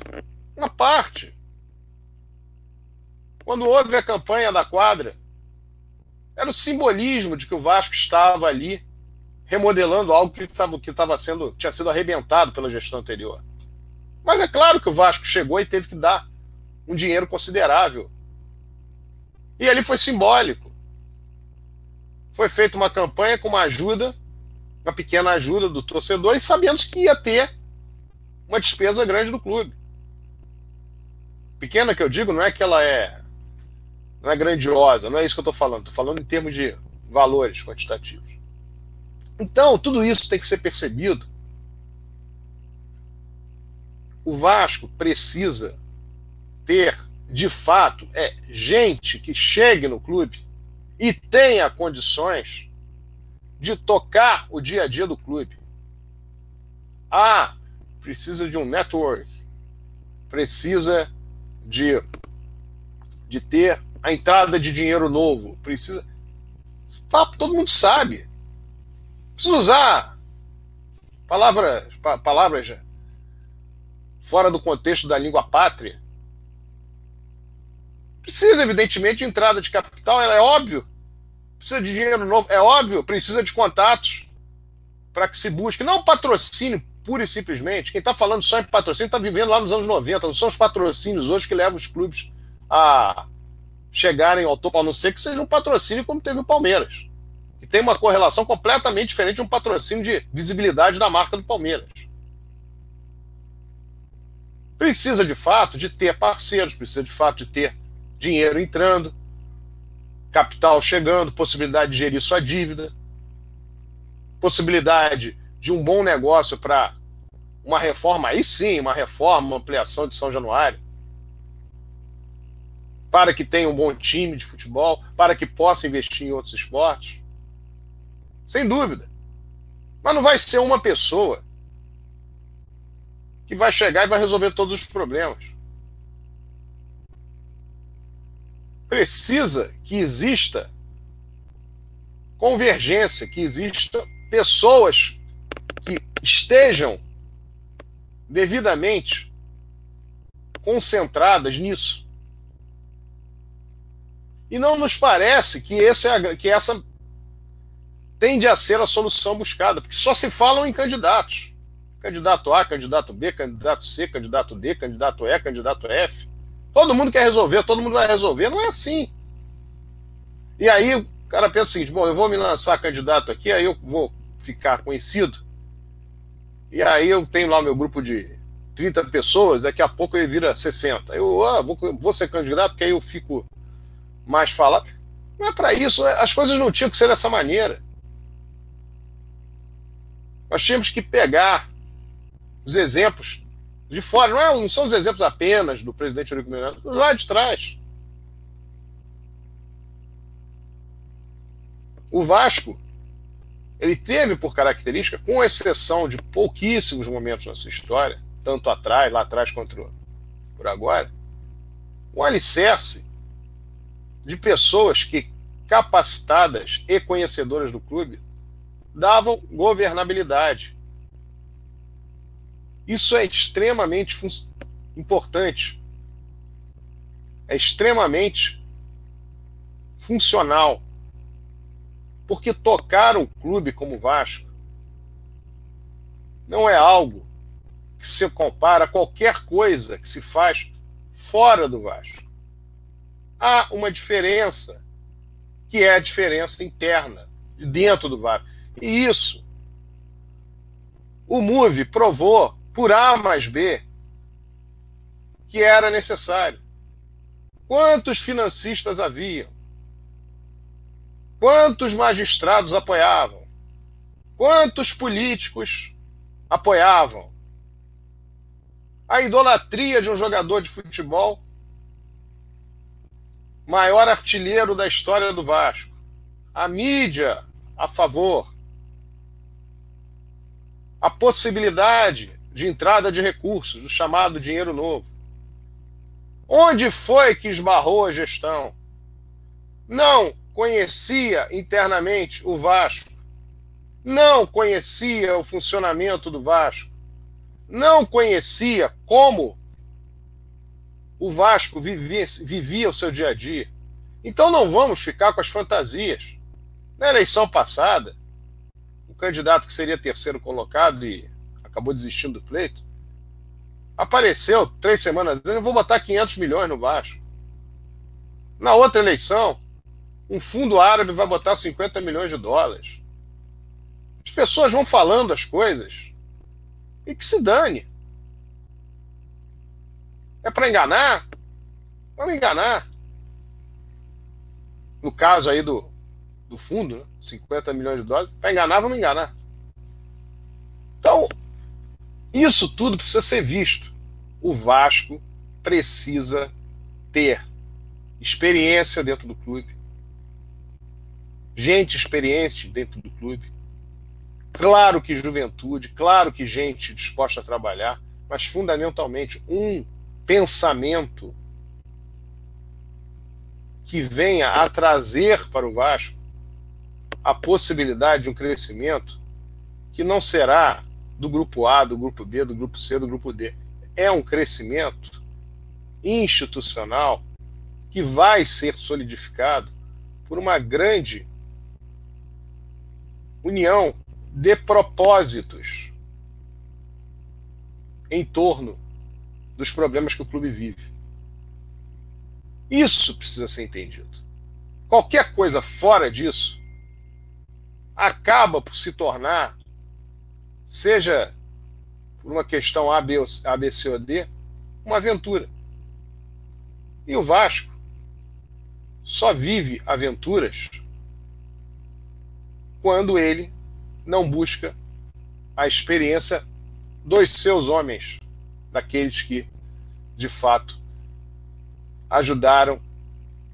uma parte. Quando houve a campanha da quadra, era o simbolismo de que o Vasco estava ali remodelando algo que estava que estava sendo tinha sido arrebentado pela gestão anterior. Mas é claro que o Vasco chegou e teve que dar um dinheiro considerável. E ali foi simbólico. Foi feita uma campanha com uma ajuda, uma pequena ajuda do torcedor, e sabendo que ia ter uma despesa grande do clube. Pequena que eu digo, não é que ela é não é grandiosa, não é isso que eu estou falando. Estou falando em termos de valores quantitativos. Então, tudo isso tem que ser percebido. O Vasco precisa ter, de fato, é gente que chegue no clube e tenha condições de tocar o dia a dia do clube. Ah, precisa de um network, precisa de, de ter a entrada de dinheiro novo, precisa. Papo todo mundo sabe. Precisa usar palavras, palavras fora do contexto da língua pátria. Precisa, evidentemente, de entrada de capital, é óbvio. Precisa de dinheiro novo, é óbvio. Precisa de contatos para que se busque. Não patrocínio, pura e simplesmente. Quem está falando só em patrocínio está vivendo lá nos anos 90. Não são os patrocínios hoje que levam os clubes a chegarem ao topo, a não ser que seja um patrocínio como teve o Palmeiras. Que tem uma correlação completamente diferente de um patrocínio de visibilidade da marca do Palmeiras. Precisa de fato de ter parceiros, precisa de fato de ter dinheiro entrando, capital chegando, possibilidade de gerir sua dívida, possibilidade de um bom negócio para uma reforma, aí sim, uma reforma, uma ampliação de São Januário, para que tenha um bom time de futebol, para que possa investir em outros esportes. Sem dúvida. Mas não vai ser uma pessoa que vai chegar e vai resolver todos os problemas. Precisa que exista convergência, que exista pessoas que estejam devidamente concentradas nisso. E não nos parece que, esse é que essa tende a ser a solução buscada, porque só se falam em candidatos. Candidato A, candidato B, candidato C, candidato D, candidato E, candidato F. Todo mundo quer resolver, todo mundo vai resolver. Não é assim. E aí o cara pensa o seguinte: bom, eu vou me lançar candidato aqui, aí eu vou ficar conhecido. E aí eu tenho lá o meu grupo de 30 pessoas, daqui a pouco ele vira 60. Eu ah, vou, vou ser candidato, porque aí eu fico mais falado. Não é para isso, as coisas não tinham que ser dessa maneira. Nós tínhamos que pegar os exemplos de fora, não, é, não são os exemplos apenas do presidente Eurico Miranda, lá de trás. O Vasco, ele teve por característica, com exceção de pouquíssimos momentos na sua história, tanto atrás, lá atrás quanto por agora, um alicerce de pessoas que, capacitadas e conhecedoras do clube, davam governabilidade. Isso é extremamente importante. É extremamente funcional. Porque tocar um clube como o Vasco não é algo que se compara a qualquer coisa que se faz fora do Vasco há uma diferença, que é a diferença interna, dentro do VAR. E isso, o MOVE provou, por A mais B, que era necessário. Quantos financistas haviam? Quantos magistrados apoiavam? Quantos políticos apoiavam? A idolatria de um jogador de futebol maior artilheiro da história do Vasco. A mídia a favor. A possibilidade de entrada de recursos, o chamado dinheiro novo. Onde foi que esbarrou a gestão? Não conhecia internamente o Vasco. Não conhecia o funcionamento do Vasco. Não conhecia como o Vasco vivia, vivia o seu dia a dia. Então não vamos ficar com as fantasias. Na eleição passada, o candidato que seria terceiro colocado e acabou desistindo do pleito, apareceu três semanas eu vou botar 500 milhões no Vasco. Na outra eleição, um fundo árabe vai botar 50 milhões de dólares. As pessoas vão falando as coisas e que se dane. É para enganar? Vamos enganar. No caso aí do, do fundo, né? 50 milhões de dólares, para enganar, vamos enganar. Então, isso tudo precisa ser visto. O Vasco precisa ter experiência dentro do clube, gente experiente dentro do clube, claro que juventude, claro que gente disposta a trabalhar, mas fundamentalmente um pensamento que venha a trazer para o Vasco a possibilidade de um crescimento que não será do grupo A, do grupo B, do grupo C, do grupo D. É um crescimento institucional que vai ser solidificado por uma grande união de propósitos em torno dos problemas que o clube vive. Isso precisa ser entendido. Qualquer coisa fora disso acaba por se tornar, seja por uma questão A, B, A, B, C ou D, uma aventura. E o Vasco só vive aventuras quando ele não busca a experiência dos seus homens, daqueles que, de fato, ajudaram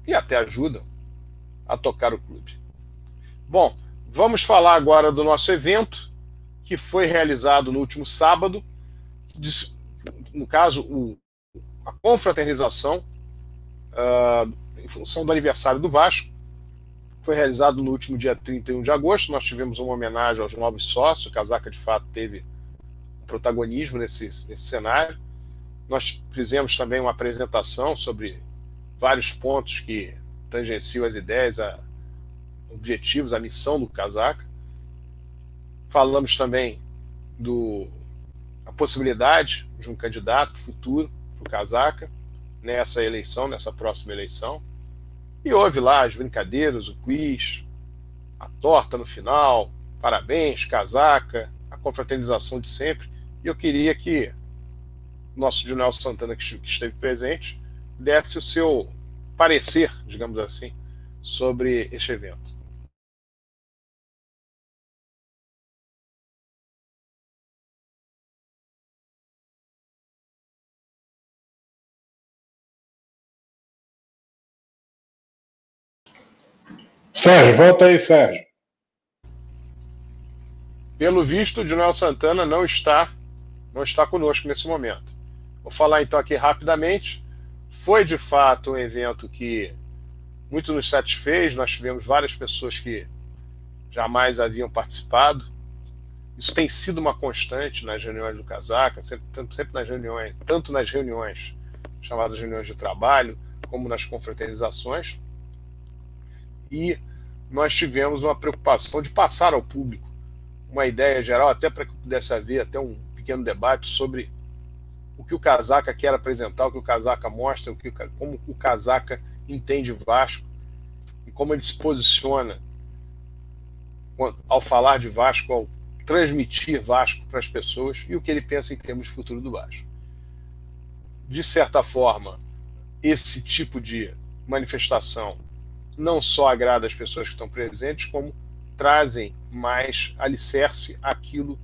e até ajudam a tocar o clube. Bom, Vamos falar agora do nosso evento, que foi realizado no último sábado, no caso, o, a confraternização, uh, em função do aniversário do Vasco, foi realizado no último dia 31 de agosto. Nós tivemos uma homenagem aos novos sócios, o Casaca de fato teve protagonismo nesse, nesse cenário. Nós fizemos também uma apresentação sobre vários pontos que tangenciam as ideias, a, objetivos, a missão do Casaca. Falamos também do a possibilidade de um candidato futuro para o Casaca nessa eleição, nessa próxima eleição. E houve lá as brincadeiras, o quiz, a torta no final, parabéns, casaca, a confraternização de sempre. E eu queria que nosso Junel Santana, que esteve presente, desse o seu parecer, digamos assim, sobre este evento. Sérgio, volta aí, Sérgio. Pelo visto, o Dinoel Santana não está, não está conosco nesse momento. Vou falar então aqui rapidamente. Foi de fato um evento que muito nos satisfez. Nós tivemos várias pessoas que jamais haviam participado. Isso tem sido uma constante nas reuniões do Casaca, sempre, sempre nas reuniões, tanto nas reuniões chamadas reuniões de trabalho, como nas confraternizações e nós tivemos uma preocupação de passar ao público uma ideia geral, até para que pudesse haver até um pequeno debate sobre o que o Casaca quer apresentar, o que o Casaca mostra, o que, como o Casaca entende Vasco e como ele se posiciona ao falar de Vasco, ao transmitir Vasco para as pessoas e o que ele pensa em termos de futuro do Vasco. De certa forma, esse tipo de manifestação não só agrada as pessoas que estão presentes, como trazem mais alicerce àquilo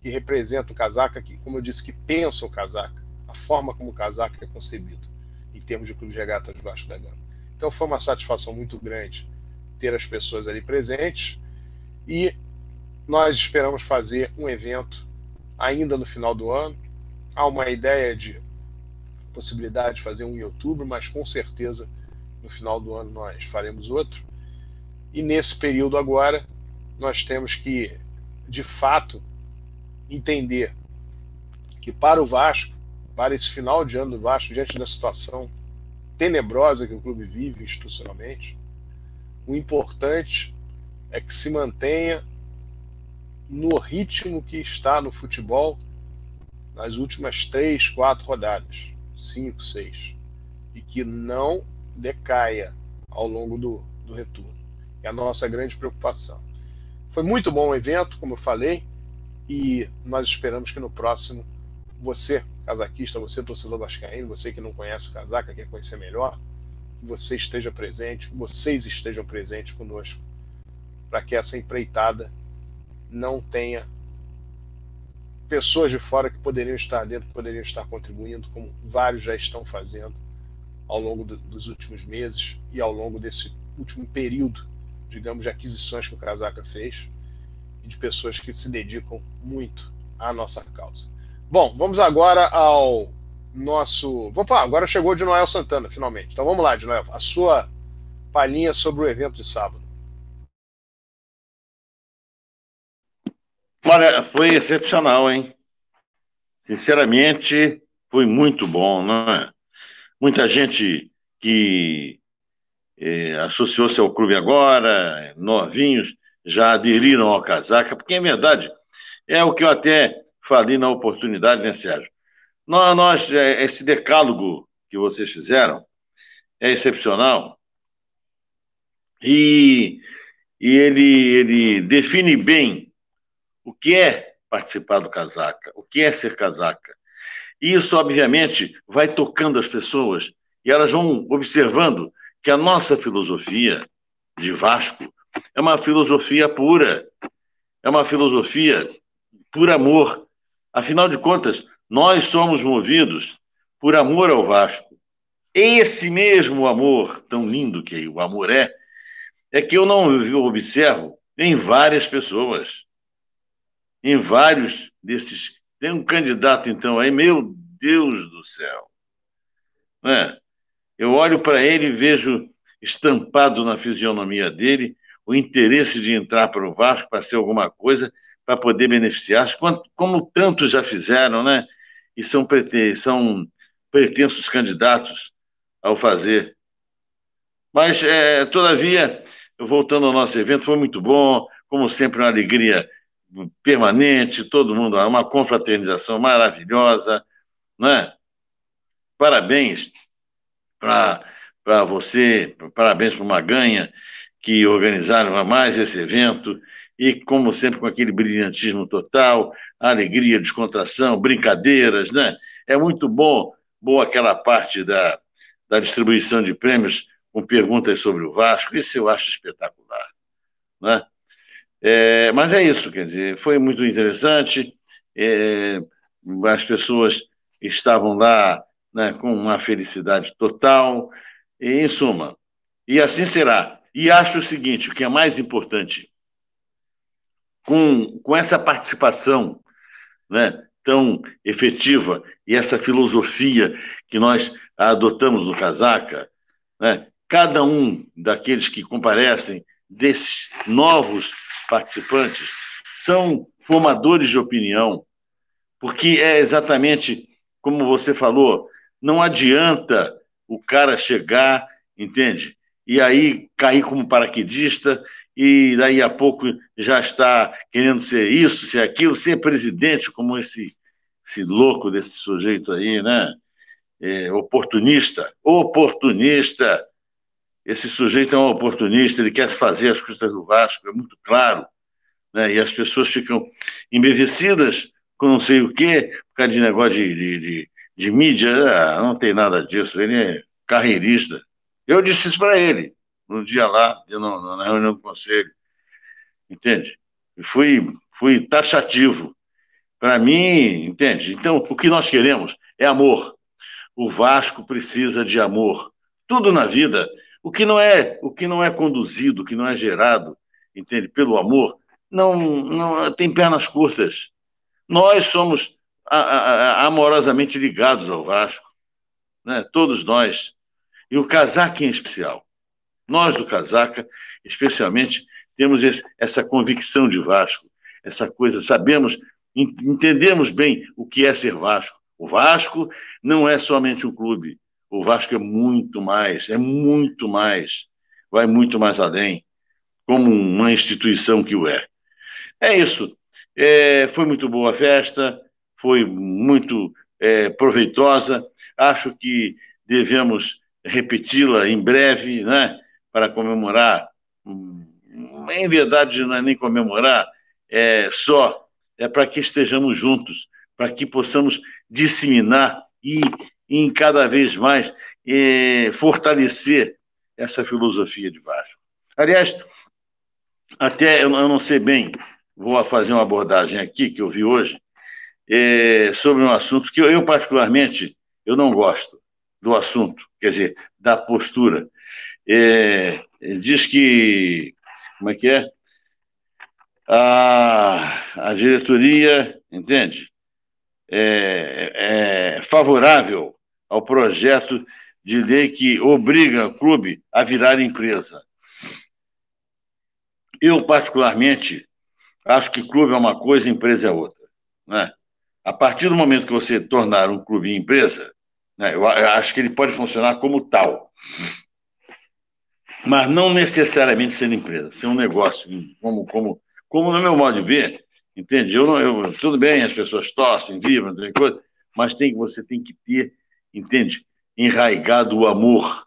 que representa o casaca, que, como eu disse, que pensa o casaca, a forma como o casaca é concebido em termos de clube de regatas debaixo da gama. Então foi uma satisfação muito grande ter as pessoas ali presentes e nós esperamos fazer um evento ainda no final do ano. Há uma ideia de possibilidade de fazer um em outubro, mas com certeza no final do ano nós faremos outro. E nesse período agora, nós temos que, de fato, entender que para o Vasco, para esse final de ano do Vasco, diante da situação tenebrosa que o clube vive institucionalmente, o importante é que se mantenha no ritmo que está no futebol nas últimas três, quatro rodadas, cinco, seis, e que não decaia ao longo do, do retorno. É a nossa grande preocupação. Foi muito bom o evento, como eu falei, e nós esperamos que no próximo você, casaquista, você, torcedor vascaíno, você que não conhece o casaca, quer conhecer melhor, que você esteja presente, vocês estejam presentes conosco, para que essa empreitada não tenha pessoas de fora que poderiam estar dentro, poderiam estar contribuindo, como vários já estão fazendo ao longo do, dos últimos meses e ao longo desse último período, digamos, de aquisições que o Casaca fez e de pessoas que se dedicam muito à nossa causa. Bom, vamos agora ao nosso. Opa, agora chegou de Noel Santana, finalmente. Então vamos lá, de Noel, a sua palhinha sobre o evento de sábado. Olha, foi excepcional, hein? Sinceramente, foi muito bom, não é? Muita gente que eh, associou-se ao clube agora, novinhos, já aderiram ao casaca, porque, em verdade, é o que eu até falei na oportunidade, né, Sérgio? Nós, nós é, esse decálogo que vocês fizeram é excepcional e, e ele, ele define bem o que é participar do casaca, o que é ser casaca. E isso, obviamente, vai tocando as pessoas e elas vão observando que a nossa filosofia de Vasco é uma filosofia pura, é uma filosofia por amor. Afinal de contas, nós somos movidos por amor ao Vasco. Esse mesmo amor, tão lindo que o amor é, é que eu não observo em várias pessoas em vários desses. Tem um candidato, então, aí, meu Deus do céu. É? Eu olho para ele e vejo estampado na fisionomia dele o interesse de entrar para o Vasco para ser alguma coisa, para poder beneficiar-se, como tantos já fizeram, né? E são, são pretensos candidatos ao fazer. Mas, é, todavia, voltando ao nosso evento, foi muito bom, como sempre, uma alegria permanente, todo mundo, uma confraternização maravilhosa, né? Parabéns para você, parabéns para o Maganha, que organizaram mais esse evento, e como sempre com aquele brilhantismo total, alegria, descontração, brincadeiras, né? É muito bom, boa aquela parte da, da distribuição de prêmios com perguntas sobre o Vasco, isso eu acho espetacular, né? É, mas é isso, quer dizer, foi muito interessante. É, as pessoas estavam lá né, com uma felicidade total, e, em suma. E assim será. E acho o seguinte: o que é mais importante, com, com essa participação né, tão efetiva e essa filosofia que nós adotamos no Casaca, né, cada um daqueles que comparecem, desses novos participantes são formadores de opinião, porque é exatamente como você falou, não adianta o cara chegar, entende? E aí cair como paraquedista e daí a pouco já está querendo ser isso, ser aquilo, ser presidente, como esse, esse louco desse sujeito aí, né? É, oportunista, oportunista. Esse sujeito é um oportunista, ele quer fazer as custas do Vasco, é muito claro. Né? E as pessoas ficam embevecidas com não sei o quê, por causa de negócio de, de, de, de mídia. Ah, não tem nada disso, ele é carreirista. Eu disse isso para ele, no dia lá, na reunião do conselho. Entende? E fui, fui taxativo. Para mim, entende? Então, o que nós queremos é amor. O Vasco precisa de amor. Tudo na vida O que não é, o que não é conduzido, o que não é gerado, entende, pelo amor, não, não tem pernas curtas. Nós somos a, a, amorosamente ligados ao Vasco, né? Todos nós. E o Casaca em especial. Nós do Casaca, especialmente, temos esse, essa convicção de Vasco, essa coisa, sabemos, entendemos bem o que é ser Vasco. O Vasco não é somente um clube, o Vasco é muito mais, é muito mais, vai muito mais além, como uma instituição que o é. É isso. É, foi muito boa a festa, foi muito é, proveitosa. Acho que devemos repeti-la em breve, né, para comemorar. Hum, em verdade, não é nem comemorar, é só é para que estejamos juntos, para que possamos disseminar e em cada vez mais fortalecer essa filosofia de Vasco. Aliás, até eu não sei bem, vou fazer uma abordagem aqui que eu vi hoje eh, sobre um assunto que eu, eu, particularmente eu não gosto do assunto, quer dizer, da postura. Eh, diz que como é que é? A, a diretoria, entende? É, é favorável ao projeto de lei que obriga o clube a virar empresa. Eu, particularmente, acho que clube é uma coisa, empresa é outra. Né? A partir do momento que você tornar um clube empresa, né, eu acho que ele pode funcionar como tal. Mas não necessariamente ser empresa, ser um negócio, como, como, como no meu modo de ver, entende? Eu, eu, tudo bem, as pessoas torcem, vibram, tem coisa, mas tem, você tem que ter entende? Enraigado o amor,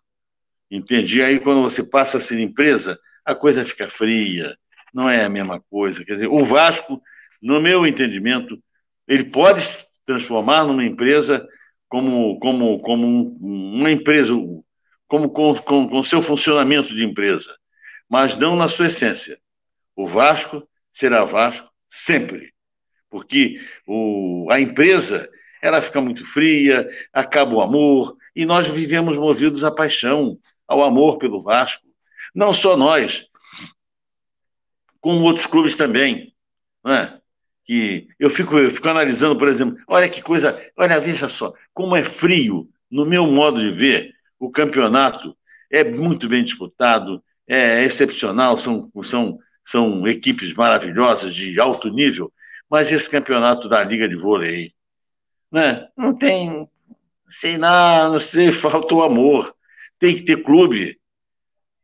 entende? E aí, quando você passa a ser empresa, a coisa fica fria, não é a mesma coisa. Quer dizer, o Vasco, no meu entendimento, ele pode se transformar numa empresa como, como, como uma empresa, como com, com, com seu funcionamento de empresa, mas não na sua essência. O Vasco será Vasco sempre, porque o, a empresa ela fica muito fria, acaba o amor, e nós vivemos movidos à paixão, ao amor pelo Vasco. Não só nós, como outros clubes também. Né? Que eu fico, eu fico analisando, por exemplo, olha que coisa, olha, veja só, como é frio, no meu modo de ver, o campeonato é muito bem disputado, é excepcional, são, são, são equipes maravilhosas de alto nível, mas esse campeonato da Liga de Vôlei né? Não tem, sei lá, não sei, faltou amor. Tem que ter clube,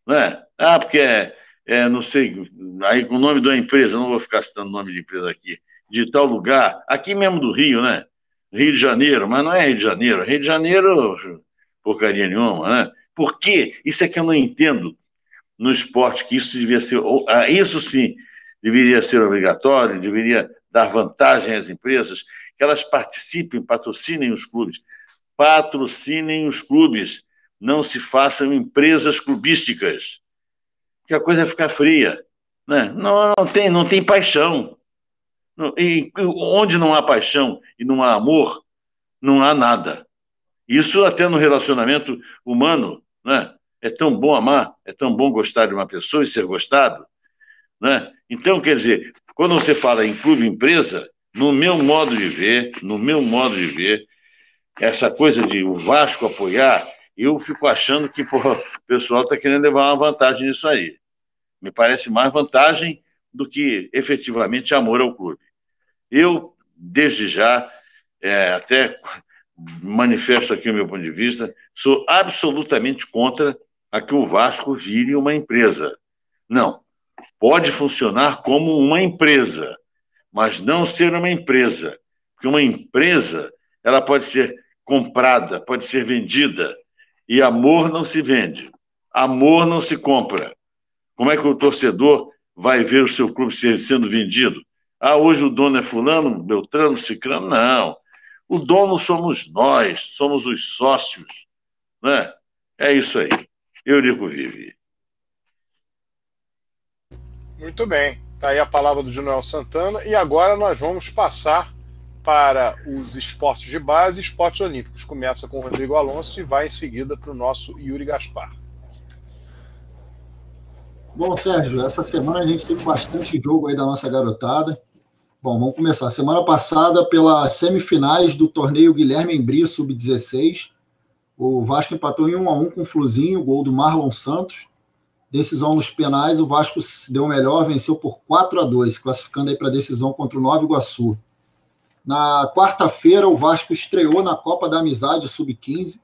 né? Ah, porque é, é, não sei, aí o nome da empresa, não vou ficar citando o nome de empresa aqui, de tal lugar, aqui mesmo do Rio, né? Rio de Janeiro, mas não é Rio de Janeiro. Rio de Janeiro, porcaria nenhuma, né? Por quê? Isso é que eu não entendo no esporte, que isso devia ser, ah, isso sim, deveria ser obrigatório, deveria dar vantagem às empresas, que elas participem, patrocinem os clubes. Patrocinem os clubes. Não se façam empresas clubísticas. Que a coisa fica fria. Né? Não, não, tem, não tem paixão. E onde não há paixão e não há amor, não há nada. Isso até no relacionamento humano, né? É tão bom amar, é tão bom gostar de uma pessoa e ser gostado, né? Então, quer dizer, quando você fala em clube empresa, no meu modo de ver, no meu modo de ver, essa coisa de o Vasco apoiar, eu fico achando que porra, o pessoal está querendo levar uma vantagem nisso aí. Me parece mais vantagem do que efetivamente amor ao clube. Eu, desde já, é, até manifesto aqui o meu ponto de vista, sou absolutamente contra a que o Vasco vire uma empresa. Não. Pode funcionar como uma empresa, mas não ser uma empresa. Porque uma empresa, ela pode ser comprada, pode ser vendida, e amor não se vende. Amor não se compra. Como é que o torcedor vai ver o seu clube sendo vendido? Ah, hoje o dono é fulano, Beltrano, Cicrano? Não. O dono somos nós, somos os sócios. Né? É isso aí. Eurico Vive. Muito bem. Está aí a palavra do Junoel Santana. E agora nós vamos passar para os esportes de base e esportes olímpicos. Começa com o Rodrigo Alonso e vai em seguida para o nosso Yuri Gaspar. Bom, Sérgio, essa semana a gente teve bastante jogo aí da nossa garotada. Bom, vamos começar. Semana passada, pelas semifinais do torneio Guilherme Embria Sub-16, o Vasco empatou em 1 a 1 com o Fluzinho, gol do Marlon Santos. Decisão nos penais, o Vasco se deu melhor, venceu por 4 a 2, classificando aí para a decisão contra o Nova Iguaçu. Na quarta-feira, o Vasco estreou na Copa da Amizade Sub-15,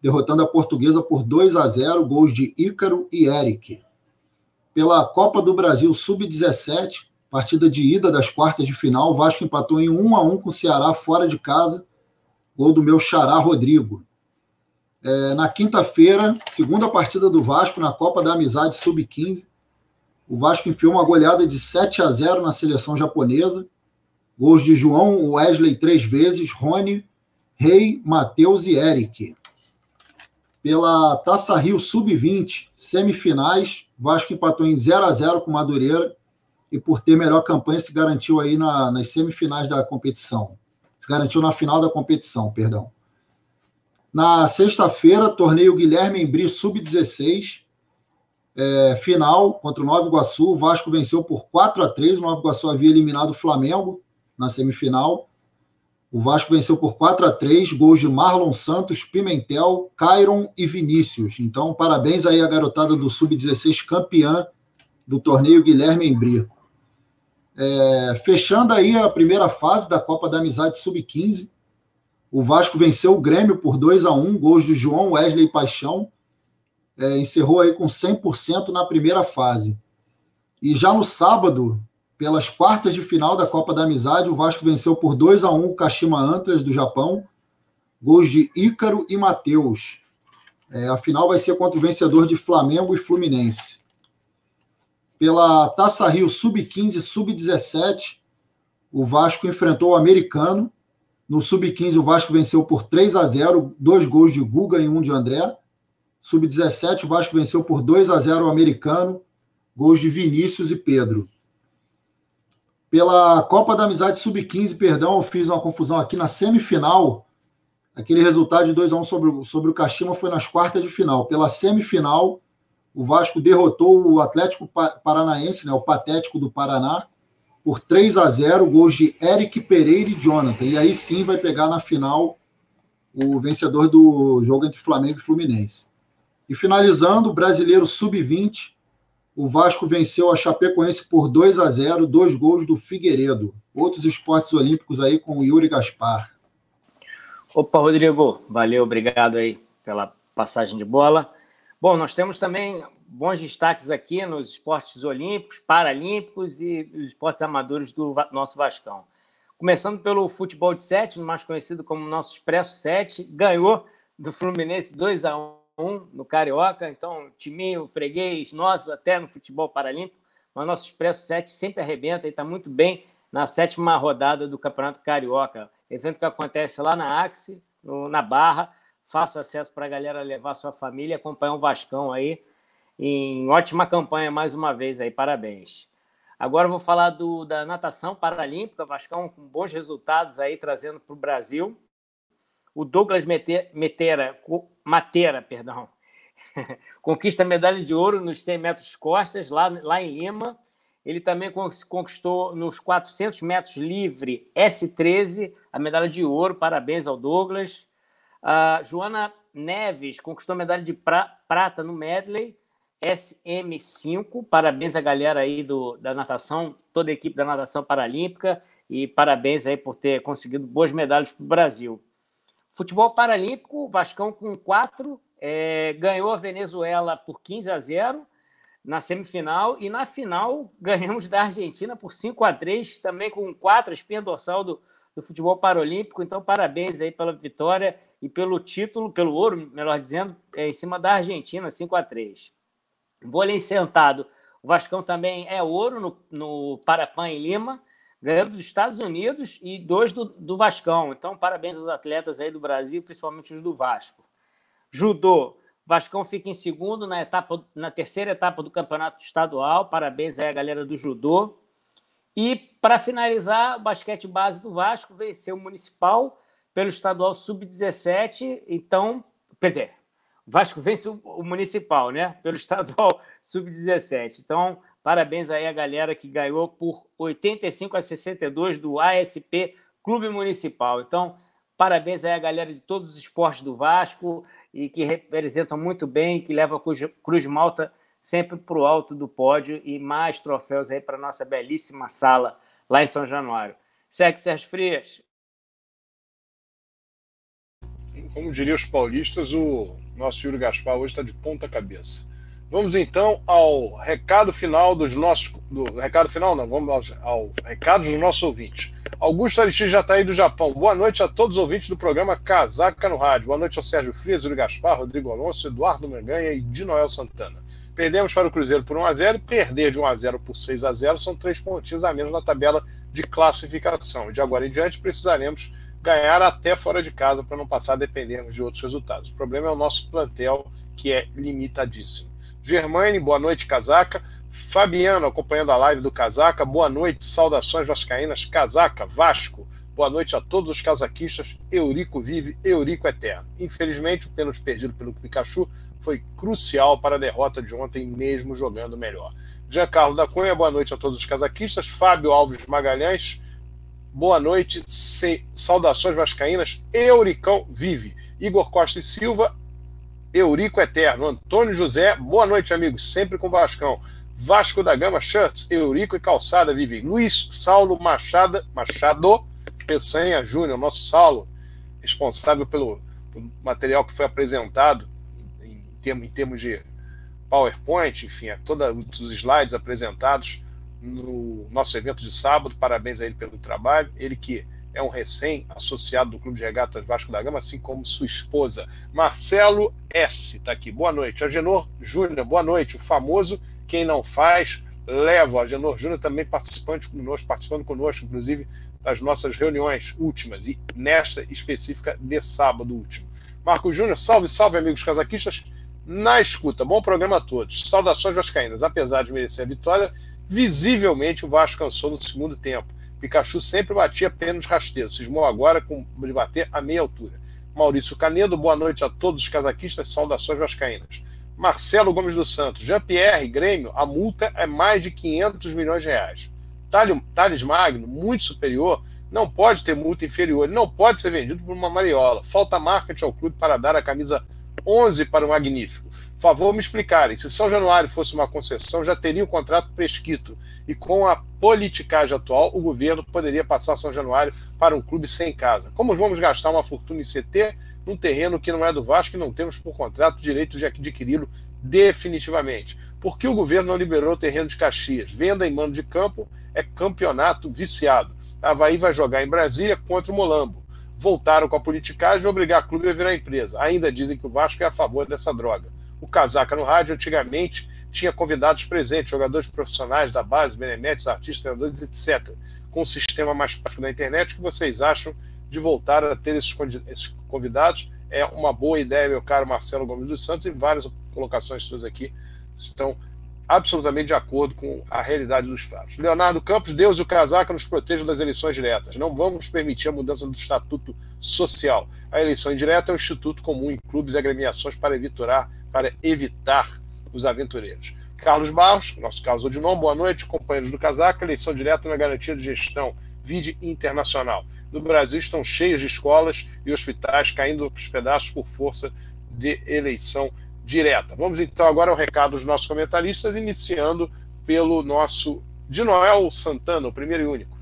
derrotando a Portuguesa por 2 a 0, gols de Ícaro e Eric pela Copa do Brasil Sub-17, partida de ida das quartas de final. O Vasco empatou em 1 a 1 com o Ceará fora de casa. Gol do meu xará Rodrigo. É, na quinta-feira, segunda partida do Vasco na Copa da Amizade Sub-15. O Vasco enfiou uma goleada de 7 a 0 na seleção japonesa. Gols de João Wesley três vezes, Rony, Rei, Matheus e Eric. Pela Taça Rio Sub-20, semifinais, Vasco empatou em 0 a 0 com Madureira e por ter melhor campanha se garantiu aí na, nas semifinais da competição. Se garantiu na final da competição, perdão. Na sexta-feira, torneio Guilherme Embri Sub-16, é, final contra o Nova Iguaçu. O Vasco venceu por 4 a 3 O Nova Iguaçu havia eliminado o Flamengo na semifinal. O Vasco venceu por 4 a 3 gols de Marlon Santos, Pimentel, Cairon e Vinícius. Então, parabéns aí à garotada do Sub-16 campeã do torneio Guilherme Embri. É, fechando aí a primeira fase da Copa da Amizade Sub-15, o Vasco venceu o Grêmio por 2 a 1 gols de João Wesley Paixão. É, encerrou aí com 100% na primeira fase. E já no sábado, pelas quartas de final da Copa da Amizade, o Vasco venceu por 2 a 1 o Kashima Antlers do Japão. Gols de Ícaro e Matheus. É, a final vai ser contra o vencedor de Flamengo e Fluminense. Pela Taça Rio Sub-15 Sub-17, o Vasco enfrentou o Americano. No Sub-15, o Vasco venceu por 3 a 0, dois gols de Guga e um de André. Sub-17, o Vasco venceu por 2 a 0 o Americano, gols de Vinícius e Pedro. Pela Copa da Amizade Sub-15, perdão, eu fiz uma confusão aqui na semifinal. Aquele resultado de 2 a 1 sobre, o, sobre o Kashima foi nas quartas de final. Pela semifinal, o Vasco derrotou o Atlético Paranaense, né, o patético do Paraná, por 3 a 0, gols de Eric Pereira e Jonathan. E aí sim vai pegar na final o vencedor do jogo entre Flamengo e Fluminense. E finalizando, o brasileiro sub-20, o Vasco venceu a Chapecoense por 2 a 0, dois gols do Figueiredo. Outros esportes olímpicos aí com o Yuri Gaspar. Opa, Rodrigo, valeu, obrigado aí pela passagem de bola. Bom, nós temos também bons destaques aqui nos esportes olímpicos, paralímpicos e os esportes amadores do nosso Vascão. Começando pelo futebol de sete, mais conhecido como nosso Expresso 7, ganhou do Fluminense 2 a 1 1 no Carioca, então timinho, freguês, nosso até no futebol paralímpico, mas nosso Expresso 7 sempre arrebenta e está muito bem na sétima rodada do Campeonato Carioca, evento que acontece lá na Axe, na Barra, fácil acesso para a galera levar sua família e acompanhar o Vascão aí, em ótima campanha mais uma vez aí, parabéns. Agora vou falar do, da natação paralímpica, Vascão com bons resultados aí, trazendo para o Brasil. O Douglas Metera, Matera, perdão, conquista a medalha de ouro nos 100 metros costas, lá, lá em Lima. Ele também conquistou nos 400 metros livre S13 a medalha de ouro. Parabéns ao Douglas. A Joana Neves conquistou a medalha de pra, prata no medley SM5. Parabéns à galera aí do, da natação, toda a equipe da natação paralímpica e parabéns aí por ter conseguido boas medalhas para o Brasil. Futebol Paralímpico, Vascão com quatro, é, ganhou a Venezuela por 15 a 0 na semifinal e na final ganhamos da Argentina por 5 a 3 também com quatro, espinha dorsal do, do futebol paralímpico. Então, parabéns aí pela vitória e pelo título, pelo ouro, melhor dizendo, é, em cima da Argentina, 5 a 3 Vôlei sentado, o Vascão também é ouro no, no Parapan em Lima ganhando dos Estados Unidos e dois do, do Vascão. Então, parabéns aos atletas aí do Brasil, principalmente os do Vasco. Judô, Vascão fica em segundo na etapa, na terceira etapa do campeonato estadual. Parabéns aí a galera do judô. E para finalizar, o basquete base do Vasco venceu o municipal pelo estadual sub-17. Então, quer dizer, Vasco vence o municipal, né? Pelo estadual sub-17. Então, parabéns aí a galera que ganhou por 85 a 62 do ASP Clube Municipal. Então, parabéns aí a galera de todos os esportes do Vasco e que representam muito bem, que levam a Cruz Malta sempre para o alto do pódio e mais troféus aí para nossa belíssima sala lá em São Januário. Segue, Sérgio Frias. Como diriam os paulistas, o nosso Yuri Gaspar hoje está de ponta cabeça. Vamos então ao recado final dos nossos. Do, recado final, não, vamos ao, ao recado dos nossos ouvintes. Augusto Aristide já está aí do Japão. Boa noite a todos os ouvintes do programa Casaca no Rádio. Boa noite ao Sérgio Frias, Yuri Gaspar, Rodrigo Alonso, Eduardo Menganha e de Noel Santana. Perdemos para o Cruzeiro por 1x0 perder de 1x0 por 6x0 são três pontinhos a menos na tabela de classificação. De agora em diante precisaremos ganhar até fora de casa para não passar a dependermos de outros resultados. O problema é o nosso plantel, que é limitadíssimo. Germaine, boa noite, Casaca. Fabiano, acompanhando a live do Casaca, boa noite, saudações vascaínas, Casaca, Vasco. Boa noite a todos os casaquistas. Eurico vive, Eurico eterno. Infelizmente, o pênalti perdido pelo Pikachu foi crucial para a derrota de ontem, mesmo jogando melhor. Giancarlo da Cunha, boa noite a todos os casaquistas. Fábio Alves Magalhães, boa noite. Se... Saudações vascaínas. Euricão vive. Igor Costa e Silva, Eurico Eterno. Antônio José, boa noite, amigos. Sempre com Vascão. Vasco da Gama Shirts, Eurico e Calçada vive. Luiz Saulo Machado, Machado Peçanha Júnior, nosso Saulo, responsável pelo, pelo, material que foi apresentado em, termos, em termos de PowerPoint, enfim, é todos os slides apresentados no nosso evento de sábado. Parabéns a ele pelo trabalho. Ele que é um recém-associado do Clube de Regatas Vasco da Gama, assim como sua esposa. Marcelo S. está aqui. Boa noite. Agenor Júnior, boa noite. O famoso Quem Não Faz, leva. Agenor Júnior também participante conosco, participando conosco, inclusive, das nossas reuniões últimas, e nesta específica de sábado último. Marco Júnior, salve, salve, amigos casaquistas, na escuta. Bom programa a todos. Saudações vascaínas. Apesar de merecer a vitória, visivelmente o Vasco cansou no segundo tempo. Pikachu sempre batia pênalti rasteiro. Cismou agora com de bater a meia altura. Maurício Canedo, boa noite a todos os casaquistas. Saudações vascaínas. Marcelo Gomes dos Santos, Jean-Pierre, Grêmio, a multa é mais de 500 milhões de reais. Thales Magno, muito superior, não pode ter multa inferior, não pode ser vendido por uma mariola. Falta marketing ao clube para dar a camisa 11 para o Magnífico. Favor me explicarem, se São Januário fosse uma concessão, já teria o contrato prescrito. E com a politicagem atual, o governo poderia passar São Januário para um clube sem casa. Como vamos gastar uma fortuna em CT num terreno que não é do Vasco e não temos por contrato direito de adquiri-lo definitivamente? Por que o governo não liberou o terreno de Caxias? Venda em mano de campo é campeonato viciado. Havaí vai jogar em Brasília contra o Molambo. Voltaram com a politicagem de obrigar a clube a virar empresa. Ainda dizem que o Vasco é a favor dessa droga. O Casaca no rádio, antigamente, tinha convidados presentes, jogadores profissionais da base, beneméritos, artistas, treinadores, etc. Com o sistema mais prático da internet, o que vocês acham de voltar a ter esses convidados? É uma boa ideia, meu caro Marcelo Gomes dos Santos, e várias colocações suas aqui estão absolutamente de acordo com a realidade dos fatos. Leonardo Campos, Deus e o casaca nos protejam das eleições diretas. Não vamos permitir a mudança do estatuto social. A eleição indireta é um instituto comum em clubes e agremiações para evitar, para evitar os aventureiros. Carlos Barros, nosso Carlos Odinon, boa noite, companheiros do casaca. Eleição direta na garantia de gestão, vide internacional. No Brasil estão cheios de escolas e hospitais caindo aos pedaços por força de eleição direta. Vamos então agora ao recado dos nossos comentaristas, iniciando pelo nosso de Noel Santana, o primeiro e único.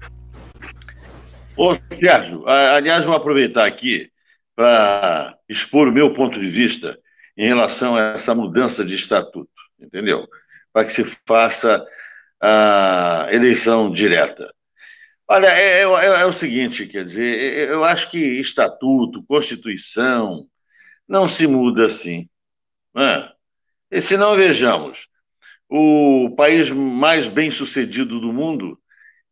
Ô, Sérgio, aliás, vou aproveitar aqui para expor o meu ponto de vista em relação a essa mudança de estatuto, entendeu? Para que se faça a eleição direta. Olha, é, é, é, é o seguinte, quer dizer, eu acho que estatuto, constituição, não se muda assim. Né? E se não vejamos, o país mais bem sucedido do mundo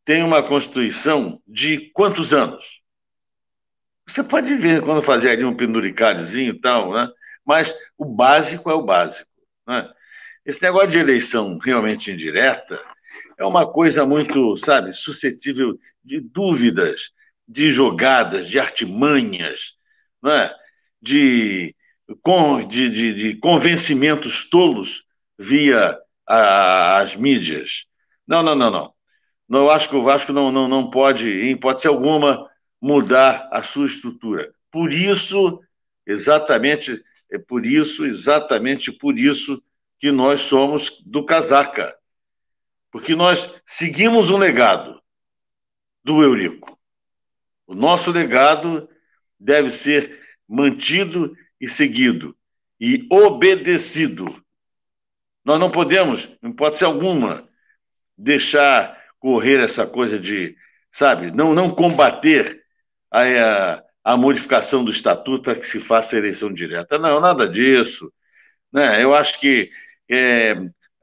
tem uma Constituição de quantos anos? Você pode ver quando fazer ali um penduricalhozinho e tal, né? Mas o básico é o básico. Né? Esse negócio de eleição realmente indireta é uma coisa muito, sabe, suscetível de dúvidas, de jogadas, de artimanhas, né? de de, de, de convencimentos tolos via às mídias. Não, não, não, não. não eu acho que o Vasco não, não, não pode, em hipótese alguma, mudar a sua estrutura. Por isso, exatamente, é por isso, exatamente por isso que nós somos do Casaca. Porque nós seguimos um legado do Eurico. O nosso legado deve ser mantido e seguido e obedecido. Nós não podemos, em hipótese alguma, deixar correr essa coisa de, sabe, não, não combater a, a, a modificação do estatuto para que se faça eleição direta. Não, nada disso. Né? Eu acho que é,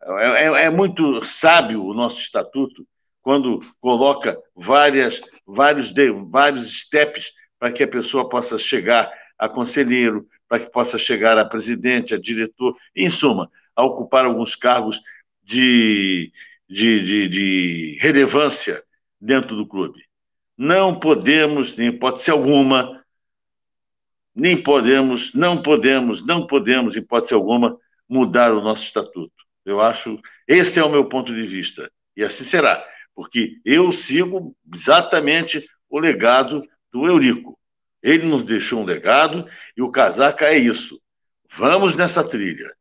é, é muito sábio o nosso estatuto quando coloca várias, vários, vários steps para que a pessoa possa chegar a conselheiro, para que possa chegar a presidente, a diretor, em suma, a ocupar alguns cargos de, de, de, de relevância dentro do clube. Não podemos, em hipótese alguma, nem podemos, não podemos, não podemos, em hipótese alguma, mudar o nosso estatuto. Eu acho, esse é o meu ponto de vista. E assim será, porque eu sigo exatamente o legado do Eurico. Ele nos deixou um legado e o casaca é isso. Vamos nessa trilha.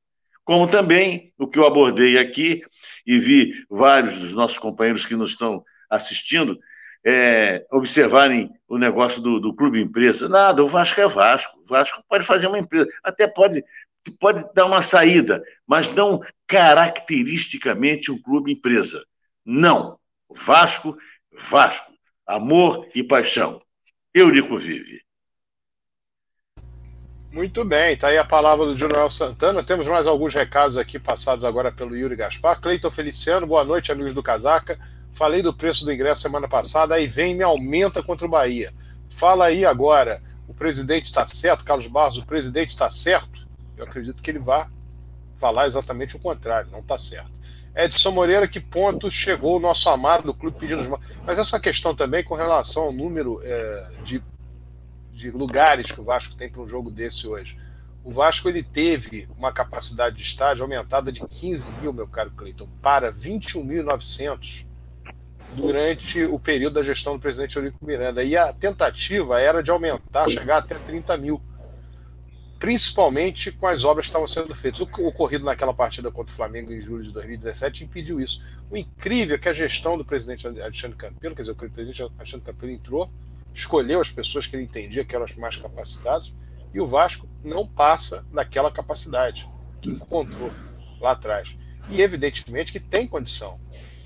Como também o que eu abordei aqui e vi vários dos nossos companheiros que nos estão assistindo é, observarem o negócio do, do, clube empresa. Nada, o Vasco é Vasco. O Vasco pode fazer uma empresa, até pode, pode dar uma saída, mas não caracteristicamente um clube empresa. Não. Vasco, Vasco. Amor e paixão. Eurico vive. Muito bem, está aí a palavra do Júnior Santana. Temos mais alguns recados aqui passados agora pelo Yuri Gaspar. Cleiton Feliciano, boa noite, amigos do Casaca. Falei do preço do ingresso semana passada, aí vem e me aumenta contra o Bahia. Fala aí agora, o presidente está certo, Carlos Barros, o presidente está certo? Eu acredito que ele vai falar exatamente o contrário, não está certo. Edson Moreira, que ponto chegou o nosso amado clube pedindo. Mas essa questão também com relação ao número é, de, de lugares que o Vasco tem para um jogo desse hoje. O Vasco ele teve uma capacidade de estádio aumentada de 15 mil, meu caro Cleiton, para 21.900 durante o período da gestão do presidente Eurico Miranda. E a tentativa era de aumentar, chegar até 30 mil, principalmente com as obras que estavam sendo feitas. O ocorrido naquela partida contra o Flamengo em julho de 2017 impediu isso. O incrível é que a gestão do presidente Alexandre Campelo, quer dizer, o presidente Alexandre Campelo entrou, escolheu as pessoas que ele entendia que eram as mais capacitadas, e o Vasco não passa daquela capacidade que encontrou lá atrás. E evidentemente que tem condição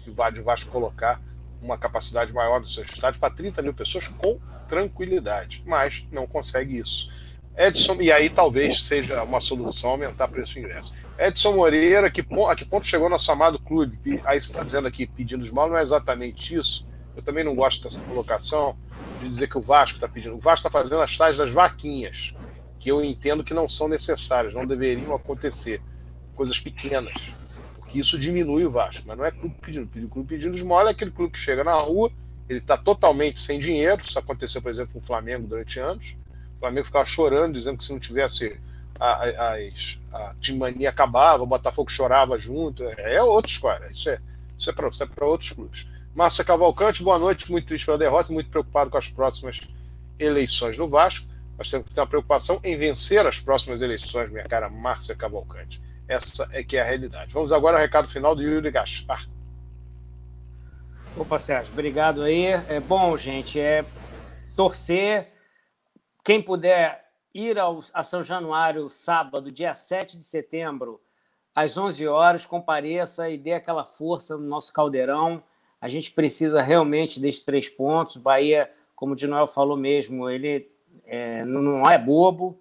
de o Vasco colocar uma capacidade maior do seu estádio para 30 mil pessoas com tranquilidade, mas não consegue isso. Edson, e aí talvez seja uma solução aumentar o preço do ingresso. Edson Moreira, que, a que ponto chegou nosso amado clube? Aí você está dizendo aqui pedindo esmola, não é exatamente isso. Eu também não gosto dessa colocação de dizer que o Vasco está pedindo. O Vasco está fazendo as tais das vaquinhas, que eu entendo que não são necessárias, não deveriam acontecer. Coisas pequenas que isso diminui o Vasco, mas não é clube pedindo. O clube pedindo esmola é aquele clube que chega na rua, ele está totalmente sem dinheiro. Isso aconteceu, por exemplo, com o Flamengo durante anos. O Flamengo ficava chorando, dizendo que se não tivesse a, a, a, Timania acabava, o Botafogo chorava junto. É, é outra história. Isso é, isso é para é outros clubes. Márcia Cavalcante, boa noite. Muito triste pela derrota, muito preocupado com as próximas eleições no Vasco. Nós temos que ter uma preocupação em vencer as próximas eleições, minha cara Márcia Cavalcante. Essa é que é a realidade. Vamos agora ao recado final do Yuri Gaspar. Opa, Sérgio, obrigado aí. É bom, gente, é torcer. Quem puder ir ao, a São Januário, sábado, dia 7 de setembro, às 11 horas, compareça e dê aquela força no nosso caldeirão. A gente precisa realmente desses três pontos. Bahia, como o Dinoel falou mesmo, ele é, não é bobo,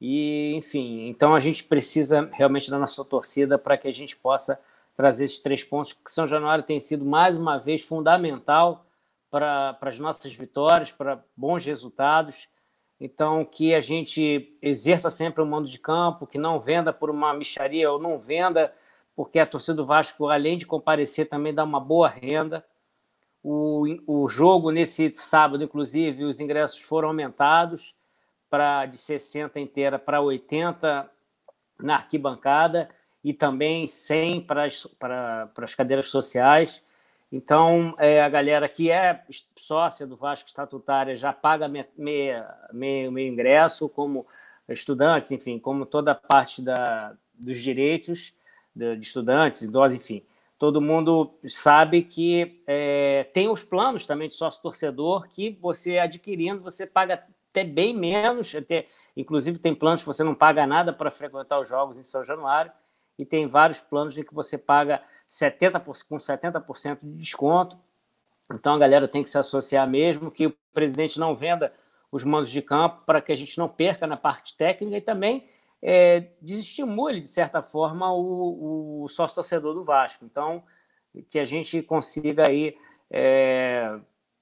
e, enfim, então a gente precisa realmente da nossa torcida para que a gente possa trazer esses três pontos, que São Januário tem sido mais uma vez fundamental para, as nossas vitórias, para bons resultados. Então, que a gente exerça sempre o mando de campo, que não venda por uma micharia ou não venda, porque a torcida do Vasco, além de comparecer, também dá uma boa renda. O, o jogo nesse sábado, inclusive, os ingressos foram aumentados para de 60 inteira para 80 na arquibancada. e também 100 para as, para, para as cadeiras sociais. Então, é, a galera que é sócia do Vasco Estatutária já paga meio, ingresso, como estudantes, enfim, como toda a parte da, dos direitos de, de estudantes, idosos, enfim. Todo mundo sabe que é, tem os planos também de sócio-torcedor que você adquirindo, você paga até bem menos, até, inclusive tem planos que você não paga nada para frequentar os jogos em São Januário, e tem vários planos em que você paga 70%, com 70% de desconto. Então a galera tem que se associar mesmo, que o presidente não venda os mandos de campo para que a gente não perca na parte técnica e também é, desestimule, de certa forma, o, o sócio-torcedor do Vasco. Então, que a gente consiga aí é,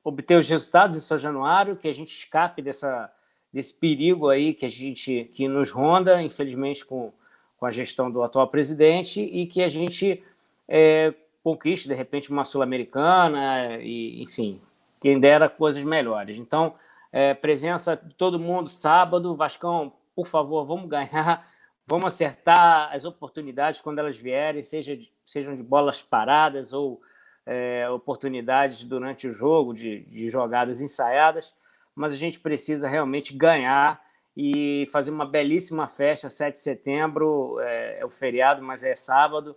obter os resultados em São Januário, que a gente escape dessa, desse perigo aí que a gente que nos ronda, infelizmente, com, com a gestão do atual presidente, e que a gente é, conquiste, de repente, uma Sul-Americana, e, enfim, quem dera coisas melhores. Então, é, presença de todo mundo sábado, Vascão, por favor, vamos ganhar, vamos acertar as oportunidades quando elas vierem, seja, sejam de bolas paradas ou é, oportunidades durante o jogo, de, de jogadas ensaiadas, mas a gente precisa realmente ganhar e fazer uma belíssima festa, 7 de setembro, é, é o feriado, mas é sábado,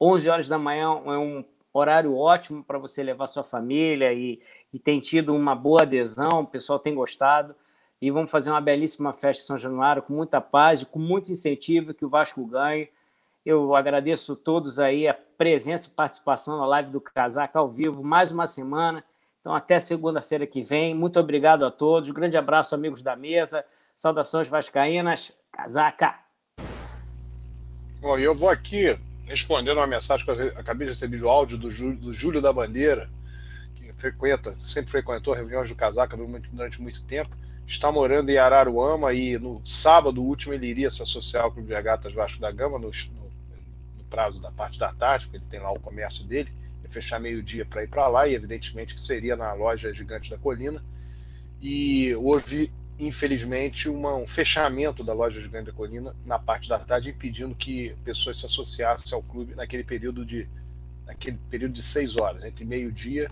11 horas da manhã é um horário ótimo para você levar sua família e, e tem tido uma boa adesão, o pessoal tem gostado. E vamos fazer uma belíssima festa em São Januário com muita paz com muito incentivo que o Vasco ganhe. Eu agradeço a todos aí a presença e participação na live do Casaca ao vivo, mais uma semana. Então, até segunda-feira que vem. Muito obrigado a todos. Um grande abraço, amigos da mesa. Saudações vascaínas. Casaca! Bom, eu vou aqui respondendo uma mensagem que eu acabei de receber do áudio do Júlio, do Júlio da Bandeira, que frequenta, sempre frequentou reuniões do Casaca durante, durante muito tempo, está morando em Araruama e no sábado último ele iria se associar ao Clube de Regatas Vasco da Gama no, prazo da parte da tarde, porque ele tem lá o comércio dele, ia fechar meio-dia para ir para lá e evidentemente que seria na loja Gigante da Colina. E houve infelizmente, uma, um fechamento da loja de Grande Colina na parte da tarde, impedindo que pessoas se associassem ao clube naquele período de naquele período de seis horas, entre meio-dia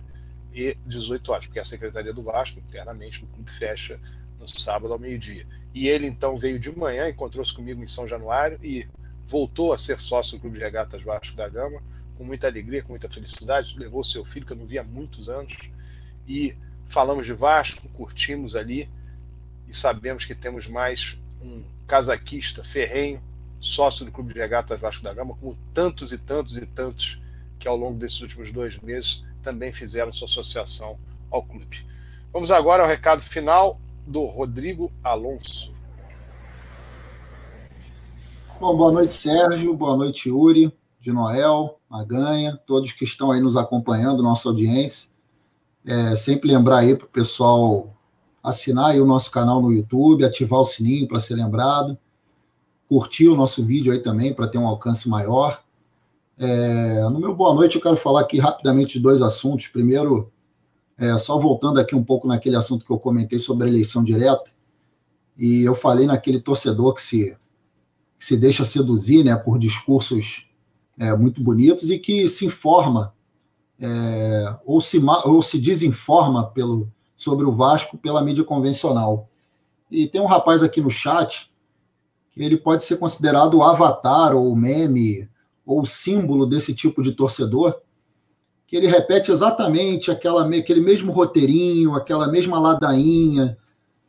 e 18 horas, porque a Secretaria do Vasco, internamente, do clube fecha no sábado ao meio-dia. E ele então veio de manhã, encontrou-se comigo em São Januário e voltou a ser sócio do Clube de Regatas Vasco da Gama, com muita alegria, com muita felicidade. Levou seu filho, que eu não via há muitos anos, e falamos de Vasco, curtimos ali e sabemos que temos mais um casaquista ferrenho, sócio do Clube de Regatas Vasco da Gama, como tantos e tantos e tantos que ao longo desses últimos dois meses também fizeram sua associação ao clube. Vamos agora ao recado final do Rodrigo Alonso. Bom, boa noite, Sérgio. Boa noite, Yuri, de Noel, Maganha, todos que estão aí nos acompanhando, nossa audiência. É, sempre lembrar aí para o pessoal assinar o nosso canal no YouTube, ativar o sininho para ser lembrado, curtir o nosso vídeo aí também para ter um alcance maior. É, no meu boa noite, eu quero falar aqui rapidamente de dois assuntos. Primeiro, é, só voltando aqui um pouco naquele assunto que eu comentei sobre a eleição direta, e eu falei naquele torcedor que se, que se deixa seduzir né, por discursos é, muito bonitos e que se informa é, ou, se, ou se desinforma pelo, sobre o Vasco pela mídia convencional. E tem um rapaz aqui no chat que ele pode ser considerado o avatar ou meme ou símbolo desse tipo de torcedor, que ele repete exatamente aquela, aquele mesmo roteirinho, aquela mesma ladainha,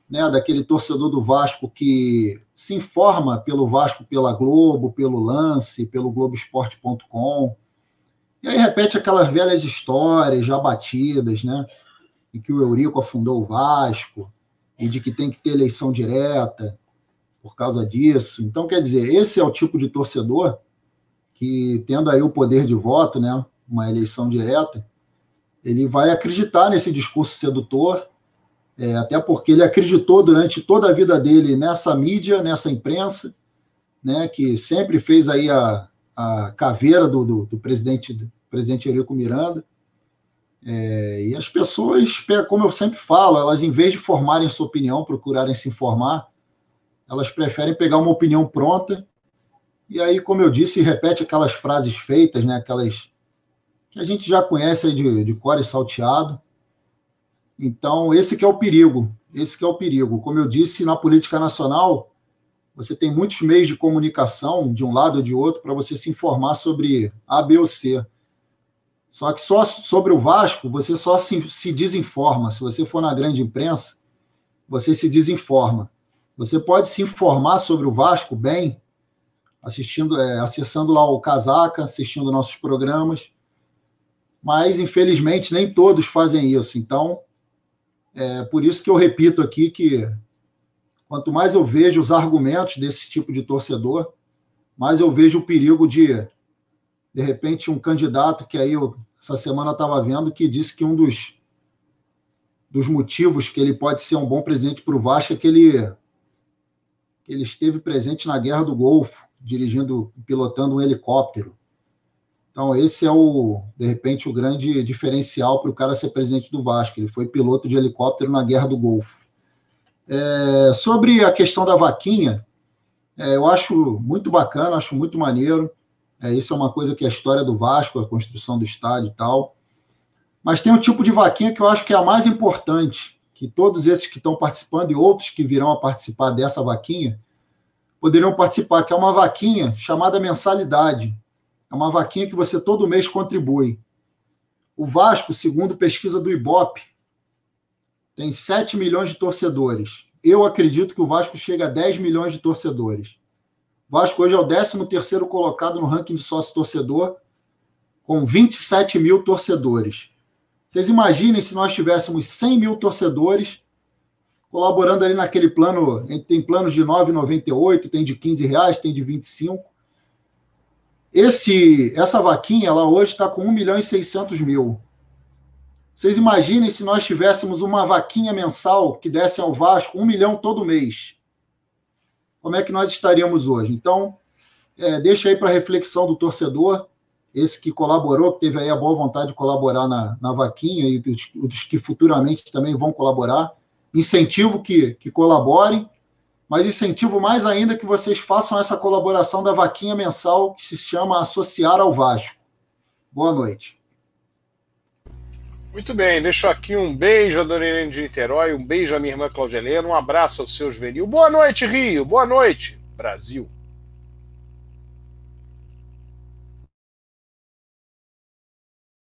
né, daquele torcedor do Vasco que se informa pelo Vasco pela Globo, pelo Lance, pelo Globoesporte.com. E aí repete aquelas velhas histórias já batidas, né? em que o Eurico afundou o Vasco e de que tem que ter eleição direta por causa disso. Então, quer dizer, esse é o tipo de torcedor que, tendo aí o poder de voto, né, uma eleição direta, ele vai acreditar nesse discurso sedutor, é, até porque ele acreditou durante toda a vida dele nessa mídia, nessa imprensa, né, que sempre fez aí a, a caveira do, do, do presidente, do presidente Eurico Miranda, é, e as pessoas, como eu sempre falo, elas, em vez de formarem sua opinião, procurarem se informar, elas preferem pegar uma opinião pronta E aí, como eu disse, repete aquelas frases feitas, né? Aquelas que a gente já conhece de, de core salteado. Então, esse que é o perigo. Esse que é o perigo. Como eu disse, na política nacional, você tem muitos meios de comunicação, de um lado ou de outro, para você se informar sobre A, B ou C. Só que só sobre o Vasco, você só se, se desinforma. Se você for na grande imprensa, você se desinforma. Você pode se informar sobre o Vasco bem, assistindo, é, acessando lá o Casaca, assistindo nossos programas, mas infelizmente nem todos fazem isso. Então, é por isso que eu repito aqui que quanto mais eu vejo os argumentos desse tipo de torcedor, mais eu vejo o perigo de, de repente, um candidato que aí eu, essa semana estava vendo que disse que um dos, dos motivos que ele pode ser um bom presidente para o Vasco é que ele, que ele esteve presente na Guerra do Golfo, dirigindo, pilotando um helicóptero. Então, esse é o, de repente, o grande diferencial para o cara ser presidente do Vasco. Ele foi piloto de helicóptero na Guerra do Golfo. É, sobre a questão da vaquinha, é, eu acho muito bacana, acho muito maneiro. É, isso é uma coisa que é a história do Vasco, a construção do estádio e tal. Mas tem um tipo de vaquinha que eu acho que é a mais importante, que todos esses que estão participando e outros que virão a participar dessa vaquinha poderiam participar, que é uma vaquinha chamada mensalidade. É uma vaquinha que você todo mês contribui. O Vasco, segundo pesquisa do Ibope, tem 7 milhões de torcedores. Eu acredito que o Vasco chega a 10 milhões de torcedores. O Vasco hoje é o 13º colocado no ranking de sócio-torcedor, com 27 mil torcedores. Vocês imaginem se nós tivéssemos 100 mil torcedores colaborando ali naquele plano, tem planos de 9,98, tem de 15 reais, tem de 25. Esse, essa vaquinha, ela hoje está com 1 milhão e 600 mil. Vocês imaginem se nós tivéssemos uma vaquinha mensal que desse ao Vasco 1 milhão todo mês. Como é que nós estaríamos hoje? Então, é, deixa aí para reflexão do torcedor, esse que colaborou, que teve aí a boa vontade de colaborar na, na vaquinha e dos, dos que futuramente também vão colaborar. Incentivo que, que colaborem mas incentivo mais ainda que vocês façam essa colaboração da vaquinha mensal que se chama Associar ao Vasco. Boa noite. Muito bem, deixo aqui um beijo a Dona Irene de Niterói, um beijo à minha irmã Claudia Helena, um abraço ao seu juvenil. Boa noite, Rio, boa noite, Brasil.